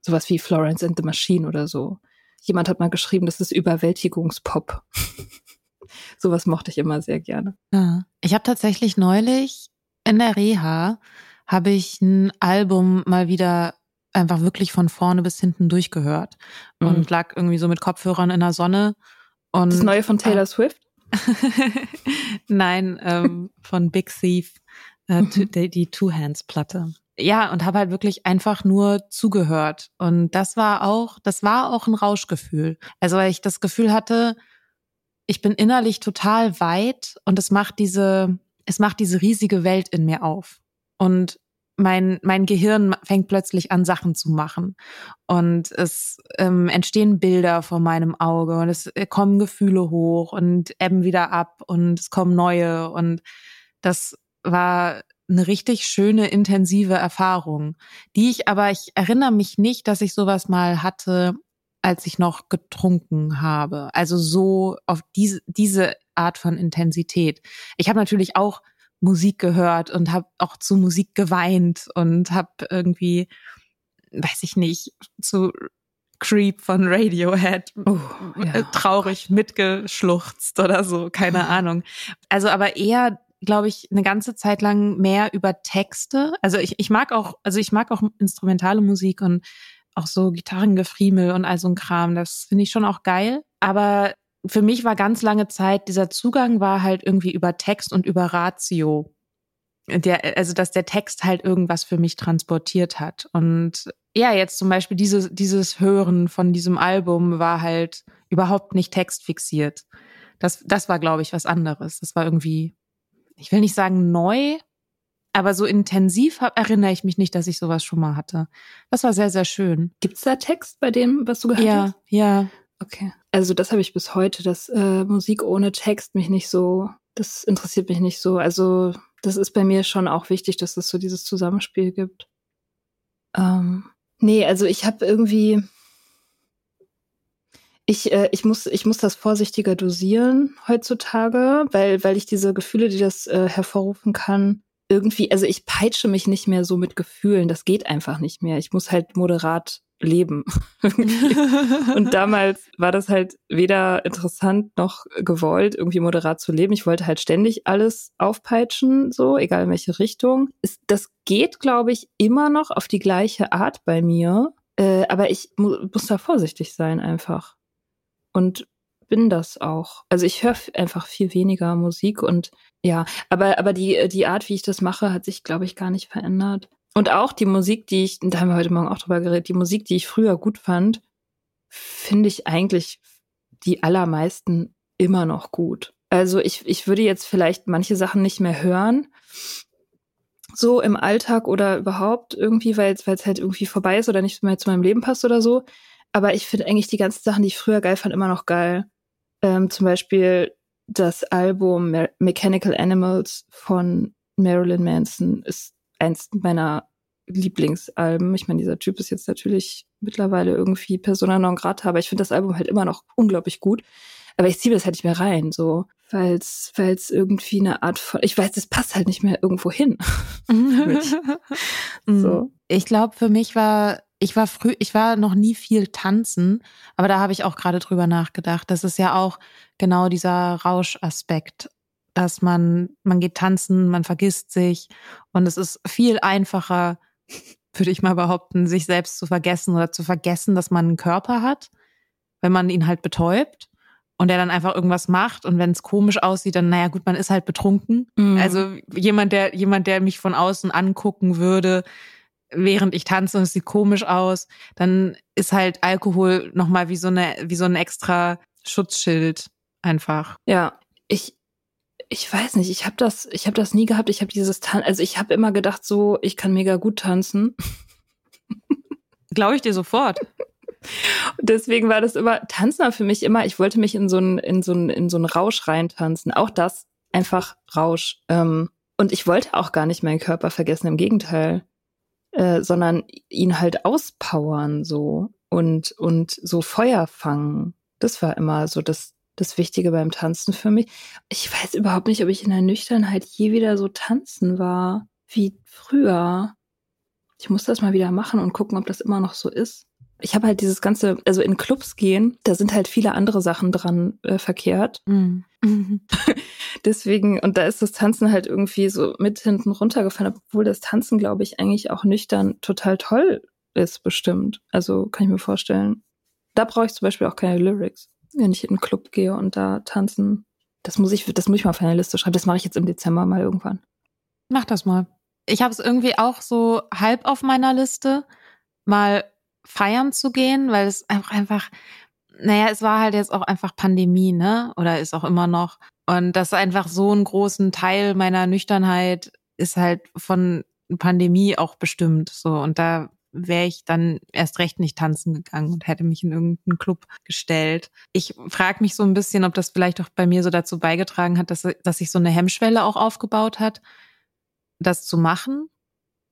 [SPEAKER 1] sowas wie Florence and the Machine oder so. Jemand hat mal geschrieben, das ist Überwältigungspop. sowas mochte ich immer sehr gerne.
[SPEAKER 2] Ja. Ich habe tatsächlich neulich in der Reha habe ich ein Album mal wieder einfach wirklich von vorne bis hinten durchgehört mhm. und lag irgendwie so mit Kopfhörern in der Sonne. Und,
[SPEAKER 1] das neue von Taylor äh, Swift?
[SPEAKER 2] Nein, ähm, von Big Thief, äh, die, die Two Hands Platte. Ja, und habe halt wirklich einfach nur zugehört. Und das war auch, das war auch ein Rauschgefühl. Also weil ich das Gefühl hatte, ich bin innerlich total weit und es macht diese, es macht diese riesige Welt in mir auf. Und mein, mein Gehirn fängt plötzlich an, Sachen zu machen. Und es ähm, entstehen Bilder vor meinem Auge und es äh, kommen Gefühle hoch und ebben wieder ab und es kommen neue. Und das war eine richtig schöne, intensive Erfahrung, die ich aber, ich erinnere mich nicht, dass ich sowas mal hatte, als ich noch getrunken habe. Also so auf diese, diese Art von Intensität. Ich habe natürlich auch Musik gehört und habe auch zu Musik geweint und habe irgendwie, weiß ich nicht, zu Creep von Radiohead oh, ja. Traurig mitgeschluchzt oder so, keine mhm. Ahnung. Also aber eher glaube ich, eine ganze Zeit lang mehr über Texte. Also ich, ich mag auch, also ich mag auch instrumentale Musik und auch so Gitarrengefriemel und all so ein Kram. Das finde ich schon auch geil. Aber für mich war ganz lange Zeit, dieser Zugang war halt irgendwie über Text und über Ratio. Der, also, dass der Text halt irgendwas für mich transportiert hat. Und ja, jetzt zum Beispiel diese, dieses Hören von diesem Album war halt überhaupt nicht textfixiert. Das, das war, glaube ich, was anderes. Das war irgendwie, ich will nicht sagen neu, aber so intensiv hab, erinnere ich mich nicht, dass ich sowas schon mal hatte. Das war sehr, sehr schön.
[SPEAKER 1] Gibt's da Text bei dem, was du gehört
[SPEAKER 2] ja,
[SPEAKER 1] hast?
[SPEAKER 2] Ja, ja.
[SPEAKER 1] Okay. Also das habe ich bis heute, dass äh, Musik ohne Text mich nicht so, das interessiert mich nicht so. Also das ist bei mir schon auch wichtig, dass es so dieses Zusammenspiel gibt. Ähm, nee, also ich habe irgendwie, ich, äh, ich, muss, ich muss das vorsichtiger dosieren heutzutage, weil, weil ich diese Gefühle, die das äh, hervorrufen kann, irgendwie, also ich peitsche mich nicht mehr so mit Gefühlen, das geht einfach nicht mehr. Ich muss halt moderat leben. und damals war das halt weder interessant noch gewollt, irgendwie moderat zu leben. Ich wollte halt ständig alles aufpeitschen, so, egal in welche Richtung. das geht, glaube ich, immer noch auf die gleiche Art bei mir. Äh, aber ich mu muss da vorsichtig sein einfach. Und bin das auch. Also ich höre einfach viel weniger Musik und ja, aber, aber die, die Art, wie ich das mache, hat sich, glaube ich, gar nicht verändert. Und auch die Musik, die ich, da haben wir heute Morgen auch drüber geredet, die Musik, die ich früher gut fand, finde ich eigentlich die allermeisten immer noch gut. Also ich, ich würde jetzt vielleicht manche Sachen nicht mehr hören, so im Alltag oder überhaupt irgendwie, weil es halt irgendwie vorbei ist oder nicht mehr zu meinem Leben passt oder so. Aber ich finde eigentlich die ganzen Sachen, die ich früher geil fand, immer noch geil. Ähm, zum Beispiel das Album Me Mechanical Animals von Marilyn Manson ist eins meiner Lieblingsalben. Ich meine, dieser Typ ist jetzt natürlich mittlerweile irgendwie Persona non grata, aber ich finde das Album halt immer noch unglaublich gut. Aber ich ziehe das halt nicht mehr rein, so, weil es es irgendwie eine Art von, ich weiß, das passt halt nicht mehr irgendwo hin.
[SPEAKER 2] so. Ich glaube, für mich war ich war früh, ich war noch nie viel tanzen, aber da habe ich auch gerade drüber nachgedacht. Das ist ja auch genau dieser Rauschaspekt, dass man, man geht tanzen, man vergisst sich und es ist viel einfacher, würde ich mal behaupten, sich selbst zu vergessen oder zu vergessen, dass man einen Körper hat, wenn man ihn halt betäubt und der dann einfach irgendwas macht und wenn es komisch aussieht, dann naja gut, man ist halt betrunken. Mhm. Also jemand, der jemand, der mich von außen angucken würde, während ich tanze und es sieht komisch aus, dann ist halt Alkohol nochmal wie so eine, wie so ein extra Schutzschild einfach.
[SPEAKER 1] Ja, ich, ich weiß nicht, ich habe das, ich habe das nie gehabt. Ich habe dieses Tan also ich habe immer gedacht, so, ich kann mega gut tanzen.
[SPEAKER 2] Glaube ich dir sofort.
[SPEAKER 1] deswegen war das immer, Tanzen war für mich immer, ich wollte mich in so einen, in so einen, in so einen Rausch reintanzen. Auch das, einfach Rausch. Ähm, Und ich wollte auch gar nicht meinen Körper vergessen, im Gegenteil, äh, sondern ihn halt auspowern so und, und so Feuer fangen. Das war immer so das, das Wichtige beim Tanzen für mich. Ich weiß überhaupt nicht, ob ich in der Nüchternheit je wieder so tanzen war wie früher. Ich muss das mal wieder machen und gucken, ob das immer noch so ist. Ich habe halt dieses ganze, also in Clubs gehen, da sind halt viele andere Sachen dran äh, verkehrt. Mhm. Deswegen, und da ist das Tanzen halt irgendwie so mit hinten runtergefallen, obwohl das Tanzen, glaube ich, eigentlich auch nüchtern total toll ist, bestimmt. Also kann ich mir vorstellen. Da brauche ich zum Beispiel auch keine Lyrics, wenn ich in einen Club gehe und da tanzen. Das muss ich, das muss ich mal auf eine Liste schreiben. Das mache ich jetzt im Dezember mal irgendwann.
[SPEAKER 2] Mach das mal. Ich habe es irgendwie auch so halb auf meiner Liste, mal feiern zu gehen, weil es einfach, einfach, naja, es war halt jetzt auch einfach Pandemie, ne? Oder ist auch immer noch. Und das einfach so einen großen Teil meiner Nüchternheit ist halt von Pandemie auch bestimmt. So. Und da wäre ich dann erst recht nicht tanzen gegangen und hätte mich in irgendeinen Club gestellt. Ich frage mich so ein bisschen, ob das vielleicht auch bei mir so dazu beigetragen hat, dass, dass sich so eine Hemmschwelle auch aufgebaut hat, das zu machen.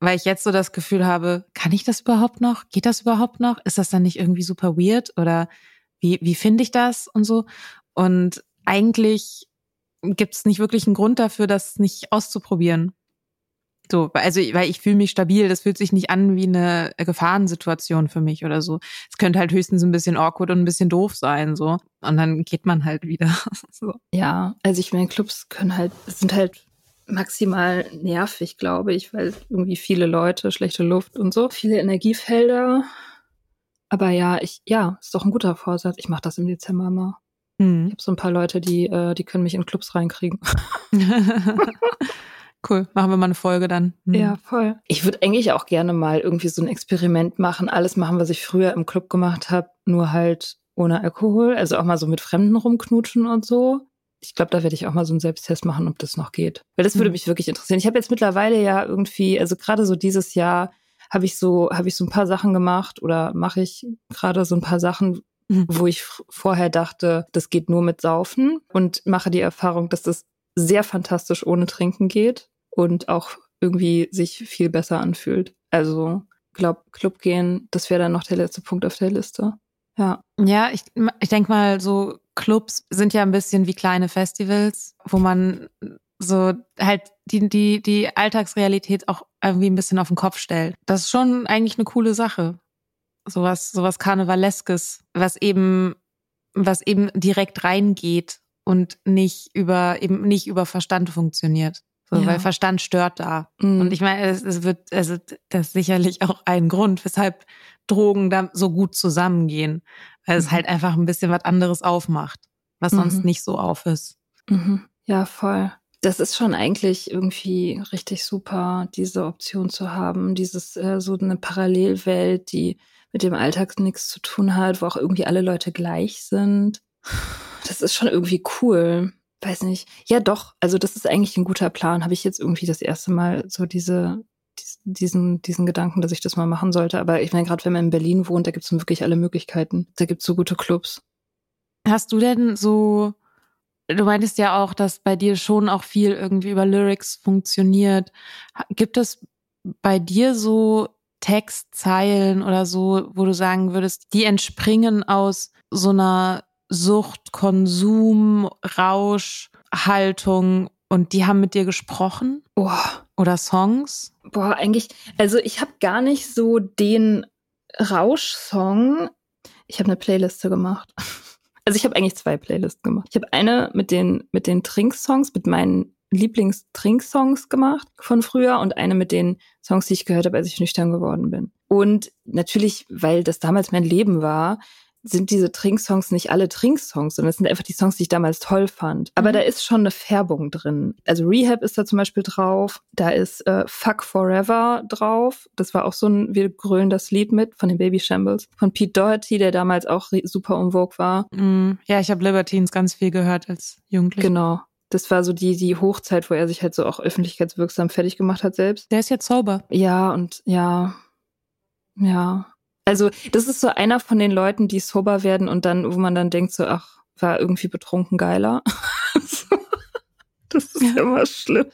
[SPEAKER 2] Weil ich jetzt so das Gefühl habe, kann ich das überhaupt noch? Geht das überhaupt noch? Ist das dann nicht irgendwie super weird? Oder wie, wie finde ich das und so? Und eigentlich gibt es nicht wirklich einen Grund dafür, das nicht auszuprobieren. So, also weil ich fühle mich stabil, das fühlt sich nicht an wie eine Gefahrensituation für mich oder so. Es könnte halt höchstens ein bisschen awkward und ein bisschen doof sein, so. Und dann geht man halt wieder. so.
[SPEAKER 1] Ja, also ich meine, Clubs können halt, sind halt maximal nervig, glaube ich, weil irgendwie viele Leute, schlechte Luft und so, viele Energiefelder. Aber ja, ich, ja, ist doch ein guter Vorsatz. Ich mache das im Dezember mal. Mhm. Ich habe so ein paar Leute, die, äh, die können mich in Clubs reinkriegen.
[SPEAKER 2] cool, machen wir mal eine Folge dann.
[SPEAKER 1] Mhm. Ja, voll. Ich würde eigentlich auch gerne mal irgendwie so ein Experiment machen, alles machen, was ich früher im Club gemacht habe, nur halt ohne Alkohol, also auch mal so mit Fremden rumknutschen und so. Ich glaube, da werde ich auch mal so einen Selbsttest machen, ob das noch geht. Weil das würde mhm. mich wirklich interessieren. Ich habe jetzt mittlerweile ja irgendwie, also gerade so dieses Jahr habe ich so, habe ich so ein paar Sachen gemacht oder mache ich gerade so ein paar Sachen, mhm. wo ich vorher dachte, das geht nur mit Saufen und mache die Erfahrung, dass das sehr fantastisch ohne Trinken geht und auch irgendwie sich viel besser anfühlt. Also, glaube, Club gehen, das wäre dann noch der letzte Punkt auf der Liste. Ja.
[SPEAKER 2] Ja, ich, ich denke mal, so Clubs sind ja ein bisschen wie kleine Festivals, wo man so halt die, die, die Alltagsrealität auch irgendwie ein bisschen auf den Kopf stellt. Das ist schon eigentlich eine coole Sache. Sowas, sowas Karnevaleskes, was eben, was eben direkt reingeht und nicht über, eben nicht über Verstand funktioniert. So, ja. Weil Verstand stört da. Mhm. Und ich meine, es, es wird, also das ist sicherlich auch ein Grund, weshalb Drogen da so gut zusammengehen. Weil mhm. es halt einfach ein bisschen was anderes aufmacht, was mhm. sonst nicht so auf ist.
[SPEAKER 1] Mhm. Ja, voll. Das ist schon eigentlich irgendwie richtig super, diese Option zu haben. Dieses, äh, so eine Parallelwelt, die mit dem Alltag nichts zu tun hat, wo auch irgendwie alle Leute gleich sind. Das ist schon irgendwie cool weiß nicht. Ja, doch. Also das ist eigentlich ein guter Plan. Habe ich jetzt irgendwie das erste Mal so diese diesen diesen Gedanken, dass ich das mal machen sollte. Aber ich meine, gerade wenn man in Berlin wohnt, da gibt es wirklich alle Möglichkeiten. Da gibt es so gute Clubs.
[SPEAKER 2] Hast du denn so Du meintest ja auch, dass bei dir schon auch viel irgendwie über Lyrics funktioniert. Gibt es bei dir so Textzeilen oder so, wo du sagen würdest, die entspringen aus so einer Sucht, Konsum, Rausch, Haltung und die haben mit dir gesprochen?
[SPEAKER 1] Boah.
[SPEAKER 2] Oder Songs?
[SPEAKER 1] Boah, eigentlich, also ich habe gar nicht so den Rausch-Song. Ich habe eine Playliste gemacht. Also ich habe eigentlich zwei Playlists gemacht. Ich habe eine mit den mit den Trinksongs, mit meinen Lieblings-Trinksongs gemacht von früher und eine mit den Songs, die ich gehört habe, als ich nüchtern geworden bin. Und natürlich, weil das damals mein Leben war, sind diese Trinksongs nicht alle Trinksongs, sondern es sind einfach die Songs, die ich damals toll fand. Aber mhm. da ist schon eine Färbung drin. Also Rehab ist da zum Beispiel drauf, da ist äh, Fuck Forever drauf. Das war auch so ein, wir grölen das Lied mit von den Baby Shambles. Von Pete Doherty, der damals auch super umwog war.
[SPEAKER 2] Mhm. Ja, ich habe Libertines ganz viel gehört als Jugendlich.
[SPEAKER 1] Genau. Das war so die, die Hochzeit, wo er sich halt so auch öffentlichkeitswirksam fertig gemacht hat selbst.
[SPEAKER 2] Der ist jetzt sauber.
[SPEAKER 1] Ja, und ja, ja. Also das ist so einer von den Leuten, die sober werden und dann, wo man dann denkt so, ach, war irgendwie betrunken geiler. das ist ja immer schlimm.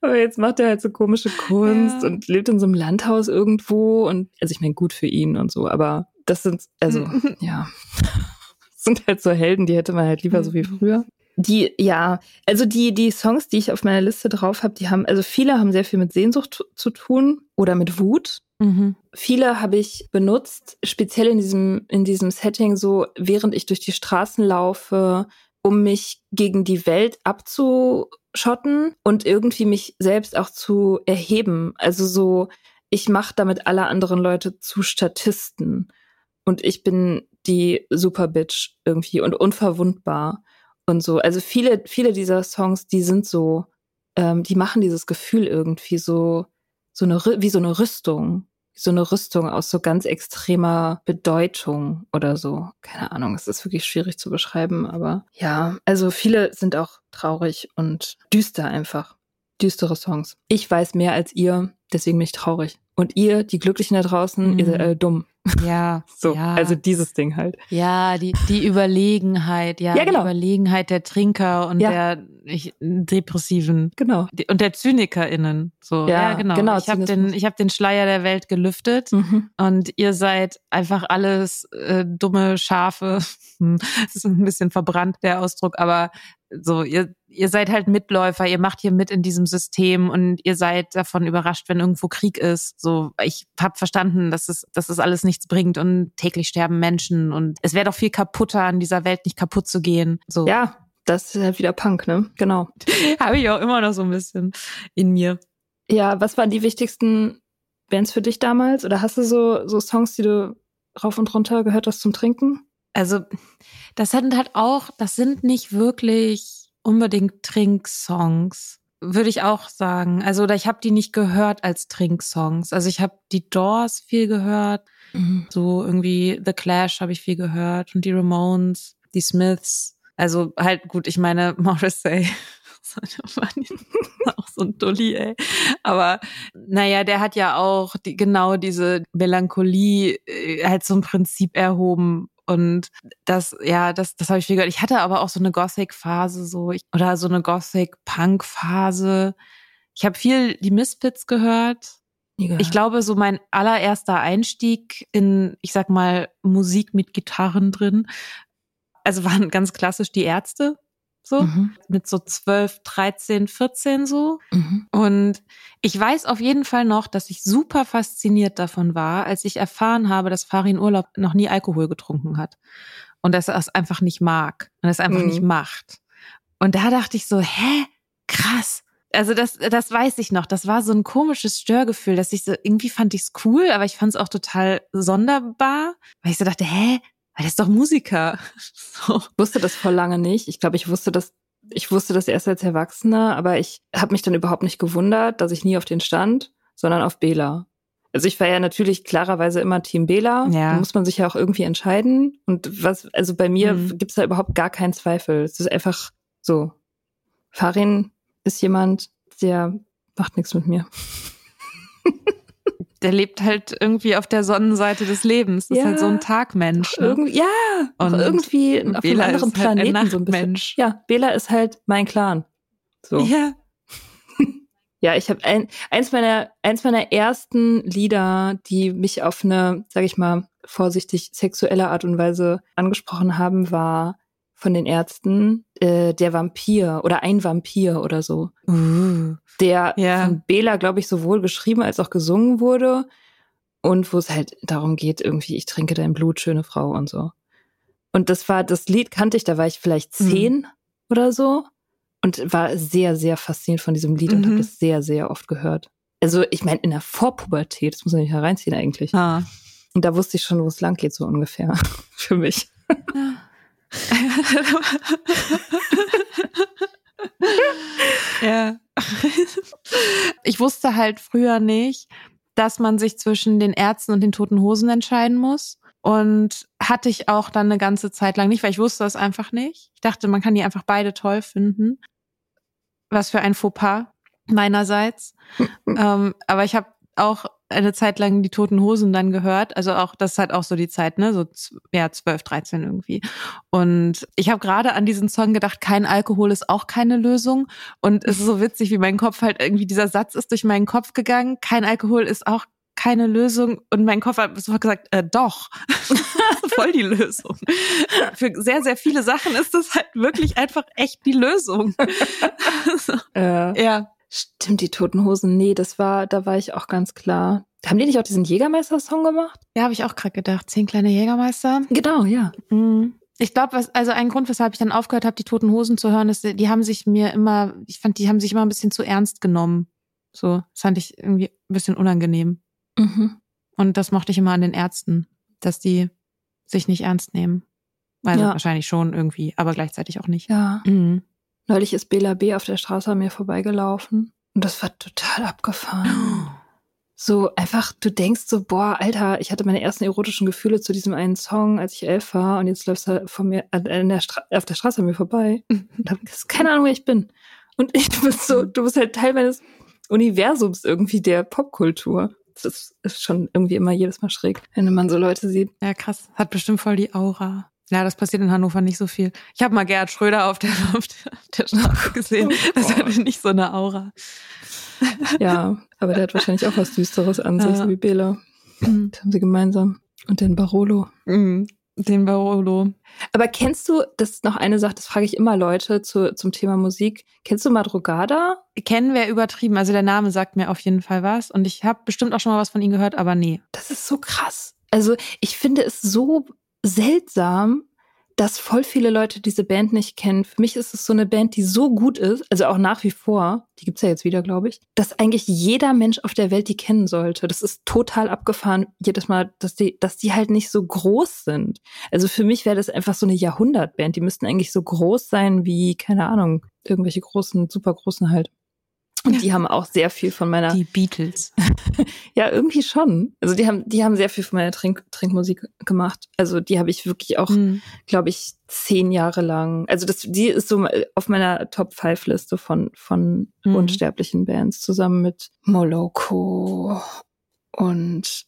[SPEAKER 1] Aber jetzt macht er halt so komische Kunst ja. und lebt in so einem Landhaus irgendwo und also ich meine gut für ihn und so, aber das sind also ja sind halt so Helden, die hätte man halt lieber so wie mhm. früher. Die, ja, also die, die Songs, die ich auf meiner Liste drauf habe, die haben, also viele haben sehr viel mit Sehnsucht zu tun oder mit Wut. Mhm. Viele habe ich benutzt, speziell in diesem, in diesem Setting, so während ich durch die Straßen laufe, um mich gegen die Welt abzuschotten und irgendwie mich selbst auch zu erheben. Also so, ich mache damit alle anderen Leute zu Statisten. Und ich bin die Superbitch irgendwie und unverwundbar und so. Also viele, viele dieser Songs, die sind so, ähm, die machen dieses Gefühl irgendwie so, so eine, wie so eine Rüstung. So eine Rüstung aus so ganz extremer Bedeutung oder so. Keine Ahnung, es ist wirklich schwierig zu beschreiben, aber ja, also viele sind auch traurig und düster einfach. Düstere Songs. Ich weiß mehr als ihr, deswegen bin ich traurig. Und ihr, die Glücklichen da draußen, mhm. ihr seid alle dumm.
[SPEAKER 2] Ja.
[SPEAKER 1] so,
[SPEAKER 2] ja.
[SPEAKER 1] also dieses Ding halt.
[SPEAKER 2] Ja, die, die Überlegenheit, ja,
[SPEAKER 1] ja genau.
[SPEAKER 2] die Überlegenheit der Trinker und ja. der ich, Depressiven.
[SPEAKER 1] Genau.
[SPEAKER 2] Und der ZynikerInnen. So, ja, ja genau. genau. Ich habe den, ich hab den Schleier der Welt gelüftet mhm. und ihr seid einfach alles äh, dumme Schafe. das ist ein bisschen verbrannt, der Ausdruck, aber so, ihr, ihr seid halt Mitläufer, ihr macht hier mit in diesem System und ihr seid davon überrascht, wenn irgendwo Krieg ist. So, ich habe verstanden, dass es, dass es alles nichts bringt und täglich sterben Menschen und es wäre doch viel kaputter, an dieser Welt nicht kaputt zu gehen. So.
[SPEAKER 1] Ja, das ist halt wieder Punk, ne? Genau.
[SPEAKER 2] habe ich auch immer noch so ein bisschen in mir.
[SPEAKER 1] Ja, was waren die wichtigsten Bands für dich damals? Oder hast du so, so Songs, die du rauf und runter gehört hast zum Trinken?
[SPEAKER 2] Also, das sind halt auch, das sind nicht wirklich unbedingt Trinksongs, würde ich auch sagen. Also, oder ich habe die nicht gehört als Trinksongs. Also, ich habe die Doors viel gehört, mhm. so irgendwie The Clash habe ich viel gehört und die Ramones, die Smiths. Also halt gut, ich meine Morrissey. auch so ein Dulli, ey. Aber naja, der hat ja auch die, genau diese Melancholie äh, halt so ein Prinzip erhoben, und das, ja, das, das habe ich viel gehört. Ich hatte aber auch so eine Gothic-Phase, so ich, oder so eine Gothic-Punk-Phase. Ich habe viel die Misfits gehört. Ich glaube, so mein allererster Einstieg in, ich sag mal, Musik mit Gitarren drin, also waren ganz klassisch die Ärzte so mhm. mit so 12, 13, 14 so. Mhm. Und ich weiß auf jeden Fall noch, dass ich super fasziniert davon war, als ich erfahren habe, dass Farin Urlaub noch nie Alkohol getrunken hat und dass er es einfach nicht mag und es einfach mhm. nicht macht. Und da dachte ich so, hä, krass. Also das, das weiß ich noch. Das war so ein komisches Störgefühl, dass ich so irgendwie fand ich es cool, aber ich fand es auch total sonderbar, weil ich so dachte, hä, weil der ist doch Musiker.
[SPEAKER 1] So. Ich wusste das vor lange nicht. Ich glaube, ich wusste das, ich wusste das erst als Erwachsener, aber ich habe mich dann überhaupt nicht gewundert, dass ich nie auf den stand, sondern auf Bela. Also ich war ja natürlich klarerweise immer Team Bela. Ja. Da muss man sich ja auch irgendwie entscheiden. Und was, also bei mir mhm. gibt's da überhaupt gar keinen Zweifel. Es ist einfach so. Farin ist jemand, der macht nichts mit mir.
[SPEAKER 2] Der lebt halt irgendwie auf der Sonnenseite des Lebens. Das ja. ist halt so ein Tagmensch.
[SPEAKER 1] Ne? Irgendwie, ja, und irgendwie auf Bela einem anderen Planeten
[SPEAKER 2] halt ein
[SPEAKER 1] so ein bisschen.
[SPEAKER 2] Mensch.
[SPEAKER 1] Ja, Bela ist halt mein Clan. So.
[SPEAKER 2] Ja.
[SPEAKER 1] ja, ich habe ein, eins meiner eins meiner ersten Lieder, die mich auf eine, sag ich mal, vorsichtig sexuelle Art und Weise angesprochen haben, war von den Ärzten äh, der Vampir oder ein Vampir oder so. Uh, der ja. von Bela, glaube ich, sowohl geschrieben als auch gesungen wurde. Und wo es halt darum geht, irgendwie, ich trinke dein Blut, schöne Frau und so. Und das war, das Lied kannte ich, da war ich vielleicht mhm. zehn mhm. oder so. Und war sehr, sehr fasziniert von diesem Lied mhm. und habe das sehr, sehr oft gehört. Also, ich meine, in der Vorpubertät, das muss man nicht hereinziehen eigentlich. Ah. Und da wusste ich schon, wo es lang geht, so ungefähr. Für mich. Ja.
[SPEAKER 2] ja. Ich wusste halt früher nicht, dass man sich zwischen den Ärzten und den toten Hosen entscheiden muss. Und hatte ich auch dann eine ganze Zeit lang nicht, weil ich wusste das einfach nicht. Ich dachte, man kann die einfach beide toll finden. Was für ein Fauxpas meinerseits. ähm, aber ich habe auch eine Zeit lang die Toten Hosen dann gehört. Also auch, das ist halt auch so die Zeit, ne? So ja, 12, 13 irgendwie. Und ich habe gerade an diesen Song gedacht, kein Alkohol ist auch keine Lösung. Und es ist so witzig, wie mein Kopf halt irgendwie, dieser Satz ist durch meinen Kopf gegangen, kein Alkohol ist auch keine Lösung. Und mein Kopf hat sofort gesagt, äh, doch, voll die Lösung. Für sehr, sehr viele Sachen ist das halt wirklich einfach echt die Lösung.
[SPEAKER 1] äh, ja. Stimmt, die Toten Hosen. Nee, das war, da war ich auch ganz klar. Haben die nicht auch diesen Jägermeister-Song gemacht?
[SPEAKER 2] Ja, habe ich auch gerade gedacht. Zehn kleine Jägermeister.
[SPEAKER 1] Genau, ja.
[SPEAKER 2] Mhm. Ich glaube, was, also ein Grund, weshalb ich dann aufgehört habe, die Toten Hosen zu hören, ist, die haben sich mir immer, ich fand, die haben sich immer ein bisschen zu ernst genommen. So, das fand ich irgendwie ein bisschen unangenehm. Mhm. Und das mochte ich immer an den Ärzten, dass die sich nicht ernst nehmen. Also ja. wahrscheinlich schon irgendwie, aber gleichzeitig auch nicht.
[SPEAKER 1] Ja. Mhm. Neulich ist Bela B. auf der Straße an mir vorbeigelaufen und das war total abgefahren. So einfach, du denkst so, boah, Alter, ich hatte meine ersten erotischen Gefühle zu diesem einen Song, als ich elf war und jetzt läufst du von mir an der auf der Straße an mir vorbei und hab keine Ahnung, wer ich bin. Und ich, du bist so, du bist halt Teil meines Universums irgendwie der Popkultur das ist schon irgendwie immer jedes Mal schräg, wenn man so Leute sieht.
[SPEAKER 2] Ja, krass. Hat bestimmt voll die Aura. Ja, das passiert in Hannover nicht so viel. Ich habe mal Gerhard Schröder auf der, auf der Straße gesehen. Oh das hatte nicht so eine Aura.
[SPEAKER 1] Ja, aber der hat wahrscheinlich auch was Düsteres an sich, ja. so wie Bela. Mhm. Das haben sie gemeinsam. Und den Barolo.
[SPEAKER 2] Mhm. Den Barolo.
[SPEAKER 1] Aber kennst du, das ist noch eine Sache, das frage ich immer Leute zu, zum Thema Musik. Kennst du Madrugada?
[SPEAKER 2] Kennen wir übertrieben. Also der Name sagt mir auf jeden Fall was. Und ich habe bestimmt auch schon mal was von ihm gehört, aber nee.
[SPEAKER 1] Das ist so krass. Also ich finde es so seltsam, dass voll viele Leute diese Band nicht kennen. Für mich ist es so eine Band, die so gut ist, also auch nach wie vor, die gibt's ja jetzt wieder, glaube ich, dass eigentlich jeder Mensch auf der Welt die kennen sollte. Das ist total abgefahren jedes Mal, dass die, dass die halt nicht so groß sind. Also für mich wäre das einfach so eine Jahrhundertband. Die müssten eigentlich so groß sein wie, keine Ahnung, irgendwelche großen, super großen halt. Und die haben auch sehr viel von meiner.
[SPEAKER 2] Die Beatles.
[SPEAKER 1] ja, irgendwie schon. Also die haben, die haben sehr viel von meiner Trink, Trinkmusik gemacht. Also die habe ich wirklich auch, mhm. glaube ich, zehn Jahre lang. Also das, die ist so auf meiner Top 5 Liste von, von mhm. unsterblichen Bands zusammen mit Moloko und,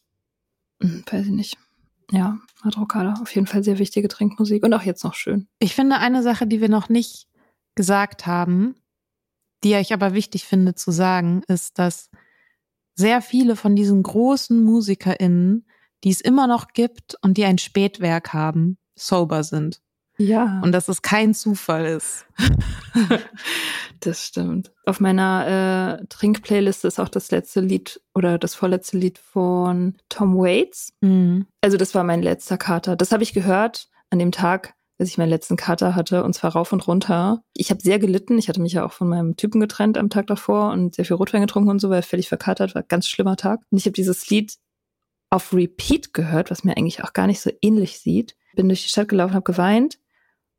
[SPEAKER 1] hm, weiß ich nicht. Ja, Madrocada. Auf jeden Fall sehr wichtige Trinkmusik und auch jetzt noch schön.
[SPEAKER 2] Ich finde eine Sache, die wir noch nicht gesagt haben, die ich aber wichtig finde zu sagen, ist, dass sehr viele von diesen großen MusikerInnen, die es immer noch gibt und die ein Spätwerk haben, sober sind.
[SPEAKER 1] Ja.
[SPEAKER 2] Und dass es kein Zufall ist.
[SPEAKER 1] das stimmt. Auf meiner äh, Trinkplaylist ist auch das letzte Lied oder das vorletzte Lied von Tom Waits. Mhm. Also das war mein letzter Kater. Das habe ich gehört an dem Tag, als ich meinen letzten Kater hatte, und zwar rauf und runter. Ich habe sehr gelitten. Ich hatte mich ja auch von meinem Typen getrennt am Tag davor und sehr viel Rotwein getrunken und so, weil völlig verkatert war. Ganz schlimmer Tag. Und ich habe dieses Lied auf Repeat gehört, was mir eigentlich auch gar nicht so ähnlich sieht. Bin durch die Stadt gelaufen, habe geweint.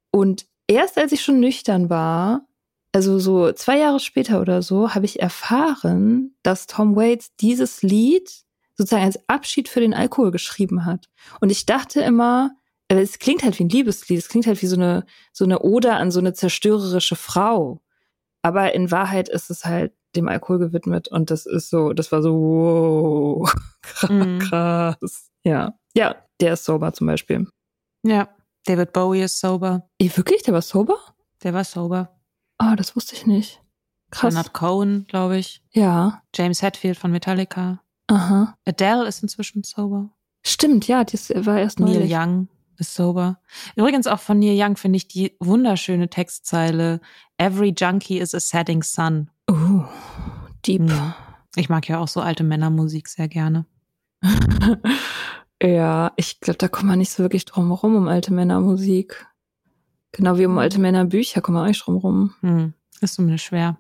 [SPEAKER 1] Und erst als ich schon nüchtern war, also so zwei Jahre später oder so, habe ich erfahren, dass Tom Waits dieses Lied sozusagen als Abschied für den Alkohol geschrieben hat. Und ich dachte immer, es klingt halt wie ein Liebeslied, es klingt halt wie so eine, so eine Ode an so eine zerstörerische Frau. Aber in Wahrheit ist es halt dem Alkohol gewidmet und das ist so, das war so, wow, krass. Mm. Ja. Ja, der ist sober zum Beispiel.
[SPEAKER 2] Ja, David Bowie ist sober.
[SPEAKER 1] Ey, wirklich? Der war sober?
[SPEAKER 2] Der war sober.
[SPEAKER 1] Ah, das wusste ich nicht.
[SPEAKER 2] Krass. Leonard Cohen, glaube ich.
[SPEAKER 1] Ja.
[SPEAKER 2] James Hetfield von Metallica.
[SPEAKER 1] Aha.
[SPEAKER 2] Adele ist inzwischen sober.
[SPEAKER 1] Stimmt, ja, das war erst neulich.
[SPEAKER 2] Neil Young ist sober. Übrigens auch von Neil Young finde ich die wunderschöne Textzeile Every Junkie is a setting sun.
[SPEAKER 1] Uh, deep.
[SPEAKER 2] Ich mag ja auch so alte Männermusik sehr gerne.
[SPEAKER 1] ja, ich glaube, da kommt man nicht so wirklich drum herum um alte Männermusik. Genau wie um alte Männerbücher kommt man auch nicht drum rum.
[SPEAKER 2] Hm. Ist zumindest schwer.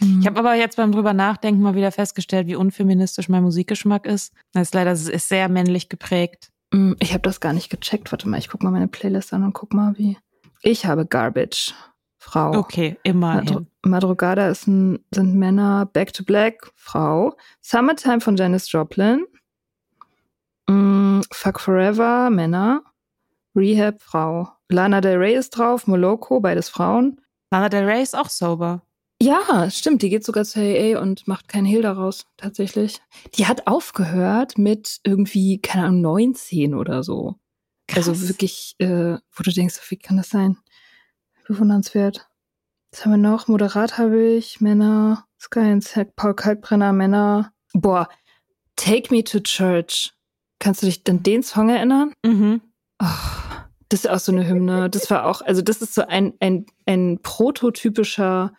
[SPEAKER 2] Mhm. Ich habe aber jetzt beim drüber nachdenken mal wieder festgestellt, wie unfeministisch mein Musikgeschmack ist. Das ist leider ist sehr männlich geprägt.
[SPEAKER 1] Mm, ich habe das gar nicht gecheckt. Warte mal, ich guck mal meine Playlist an und guck mal, wie. Ich habe Garbage. Frau.
[SPEAKER 2] Okay, immer.
[SPEAKER 1] Madru Madrugada ist ein, sind Männer. Back to Black, Frau. Summertime von Janis Joplin. Mm, Fuck Forever, Männer. Rehab, Frau. Lana Del Rey ist drauf. Moloko, beides Frauen.
[SPEAKER 2] Lana Del Rey ist auch sober.
[SPEAKER 1] Ja, stimmt. Die geht sogar zur AA und macht keinen Hehl daraus, tatsächlich. Die hat aufgehört mit irgendwie, keine Ahnung, 19 oder so. Also
[SPEAKER 2] Krass.
[SPEAKER 1] Also wirklich, äh, wo du denkst, wie kann das sein? Bewundernswert. Was haben wir noch? Moderat habe ich, Männer, Sky Paul Kalkbrenner, Männer. Boah, Take Me to Church. Kannst du dich an den Song erinnern?
[SPEAKER 2] Mhm.
[SPEAKER 1] Oh, das ist auch so eine Hymne. Das war auch, also das ist so ein, ein, ein prototypischer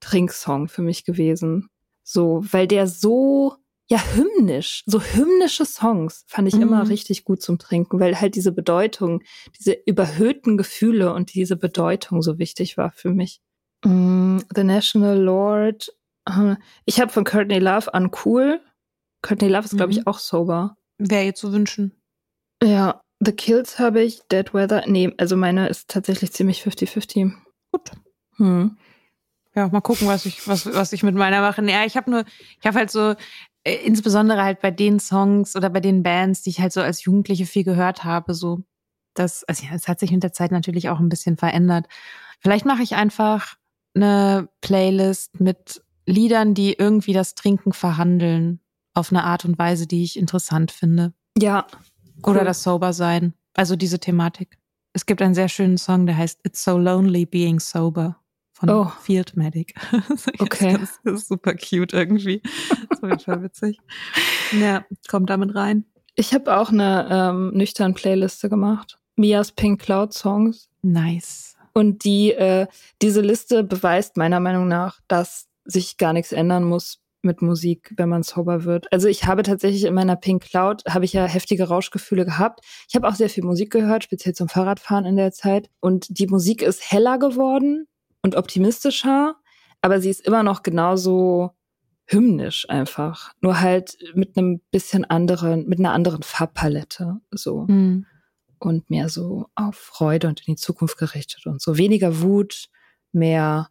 [SPEAKER 1] Trinksong für mich gewesen. So, weil der so, ja, hymnisch, so hymnische Songs fand ich
[SPEAKER 2] Mhm.
[SPEAKER 1] immer richtig gut zum Trinken, weil halt diese Bedeutung, diese überhöhten Gefühle und diese Bedeutung so wichtig war für mich. Mm, The National Lord. äh, Ich habe von Courtney Love Uncool. Courtney Love ist, glaube ich,
[SPEAKER 2] Mhm.
[SPEAKER 1] auch sober.
[SPEAKER 2] Wäre ihr zu wünschen.
[SPEAKER 1] Ja, The Kills habe ich, Dead Weather. Nee, also meine ist tatsächlich ziemlich 50-50.
[SPEAKER 2] Gut.
[SPEAKER 1] Hm.
[SPEAKER 2] Ja, mal gucken, was ich, was, was ich mit meiner mache. Ja, ich habe nur, ich habe halt so, äh, insbesondere halt bei den Songs oder bei den Bands, die ich halt so als Jugendliche viel gehört habe, so, das, also ja, es hat sich mit der Zeit natürlich auch ein bisschen verändert. Vielleicht mache ich einfach eine Playlist mit Liedern, die irgendwie das Trinken verhandeln, auf eine Art und Weise, die ich interessant finde.
[SPEAKER 1] Ja.
[SPEAKER 2] Oder
[SPEAKER 1] Cool.
[SPEAKER 2] das Sober-Sein. Also diese Thematik. Es gibt einen sehr schönen Song, der heißt It's So Lonely Being Sober von
[SPEAKER 1] Oh.
[SPEAKER 2] Field Medic. Das ist
[SPEAKER 1] Okay.
[SPEAKER 2] Das ist super cute irgendwie. Das ist auf jeden Fall witzig. Ja, kommt damit rein.
[SPEAKER 1] Ich habe auch eine ähm, nüchtern Playliste gemacht. Mias Pink Cloud Songs.
[SPEAKER 2] Nice.
[SPEAKER 1] Und die, äh, diese Liste beweist meiner Meinung nach, dass sich gar nichts ändern muss mit Musik, wenn man sober wird. Also ich habe tatsächlich in meiner Pink Cloud, habe ich ja heftige Rauschgefühle gehabt. Ich habe auch sehr viel Musik gehört, speziell zum Fahrradfahren in der Zeit. Und die Musik ist heller geworden und optimistischer, aber sie ist immer noch genauso hymnisch einfach. Nur halt mit einem bisschen anderen, mit einer anderen Farbpalette. So
[SPEAKER 2] Hm.
[SPEAKER 1] und mehr so auf Freude und in die Zukunft gerichtet und so weniger Wut, mehr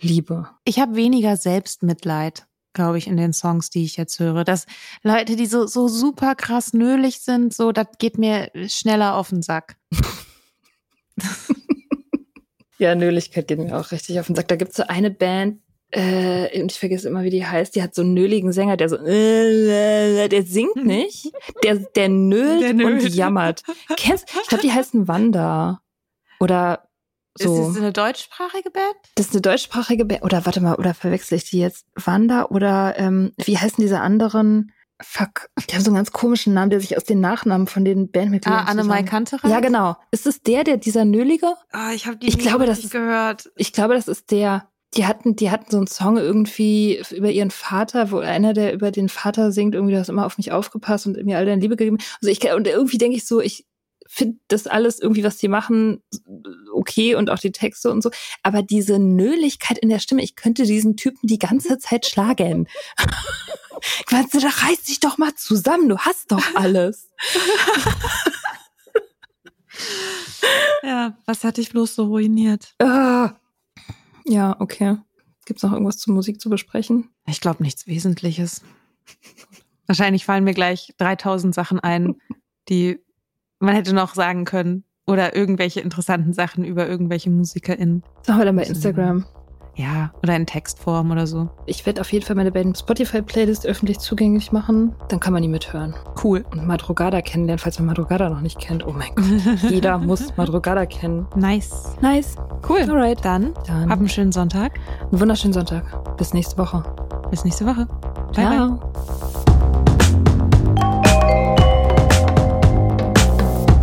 [SPEAKER 1] Liebe.
[SPEAKER 2] Ich habe weniger Selbstmitleid, glaube ich, in den Songs, die ich jetzt höre. Dass Leute, die so, so super krass nölig sind, so, das geht mir schneller auf den Sack.
[SPEAKER 1] Ja, Nöligkeit geht mir auch richtig auf den Sack. Da gibt's so eine Band, äh, und ich vergesse immer, wie die heißt, die hat so einen nöligen Sänger, der so, äh, äh, der singt nicht, der, der nölt,
[SPEAKER 2] Der nölt.
[SPEAKER 1] und jammert. Kennst, ich glaube, die heißen Wanda. Oder so.
[SPEAKER 2] Ist das eine deutschsprachige Band?
[SPEAKER 1] Das ist eine deutschsprachige Band. Oder warte mal, oder verwechsel ich die jetzt? Wanda oder ähm, wie heißen diese anderen? Fuck, die haben so einen ganz komischen Namen, der sich aus den Nachnamen von den Bandmitgliedern
[SPEAKER 2] Ah, Annemai Kantereit?
[SPEAKER 1] Ja, 'genau. Ist es der, der dieser Nölige?
[SPEAKER 2] Ah, ich habe die
[SPEAKER 1] Ich
[SPEAKER 2] nie
[SPEAKER 1] glaube, das
[SPEAKER 2] gehört.
[SPEAKER 1] Ich glaube, das ist der. Die hatten, die hatten so einen Song irgendwie über ihren Vater, wo einer, der über den Vater singt, irgendwie, du hast immer auf mich aufgepasst und mir all deine Liebe gegeben. Also ich und irgendwie denke ich so, ich finde das alles irgendwie, was die machen, okay und auch die Texte und so. Aber diese Nöligkeit in der Stimme, ich könnte diesen Typen die ganze Zeit schlagen. Ich meine, da reiß dich doch mal zusammen, du hast doch alles.
[SPEAKER 2] Ja, was hat dich bloß so ruiniert?
[SPEAKER 1] Ah. Ja, okay. Gibt's noch irgendwas zur Musik zu besprechen?
[SPEAKER 2] Ich glaube nichts Wesentliches. Wahrscheinlich fallen mir gleich 3000 Sachen ein, die man hätte noch sagen können. Oder irgendwelche interessanten Sachen über irgendwelche MusikerInnen.
[SPEAKER 1] Wir dann bei Instagram.
[SPEAKER 2] Ja, oder in Textform oder so.
[SPEAKER 1] Ich werde auf jeden Fall meine beiden Spotify-Playlist öffentlich zugänglich machen. Dann kann man die mithören.
[SPEAKER 2] Cool.
[SPEAKER 1] Und Madrugada kennenlernen, falls man Madrugada noch nicht kennt. Oh mein Gott. Jeder muss Madrugada kennen.
[SPEAKER 2] Nice.
[SPEAKER 1] Nice.
[SPEAKER 2] Cool.
[SPEAKER 1] Alright.
[SPEAKER 2] Dann
[SPEAKER 1] Dann
[SPEAKER 2] hab einen schönen Sonntag.
[SPEAKER 1] einen wunderschönen Sonntag. Bis nächste Woche.
[SPEAKER 2] Bis nächste Woche. Bye, bye.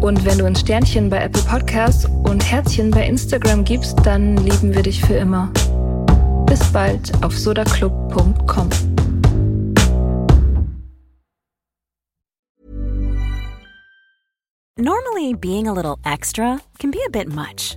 [SPEAKER 1] Und wenn du ein Sternchen bei Apple Podcasts und Herzchen bei Instagram gibst, dann lieben wir dich für immer. Bis bald auf sodaclub.com.
[SPEAKER 3] Normally, being a little extra can be a bit much,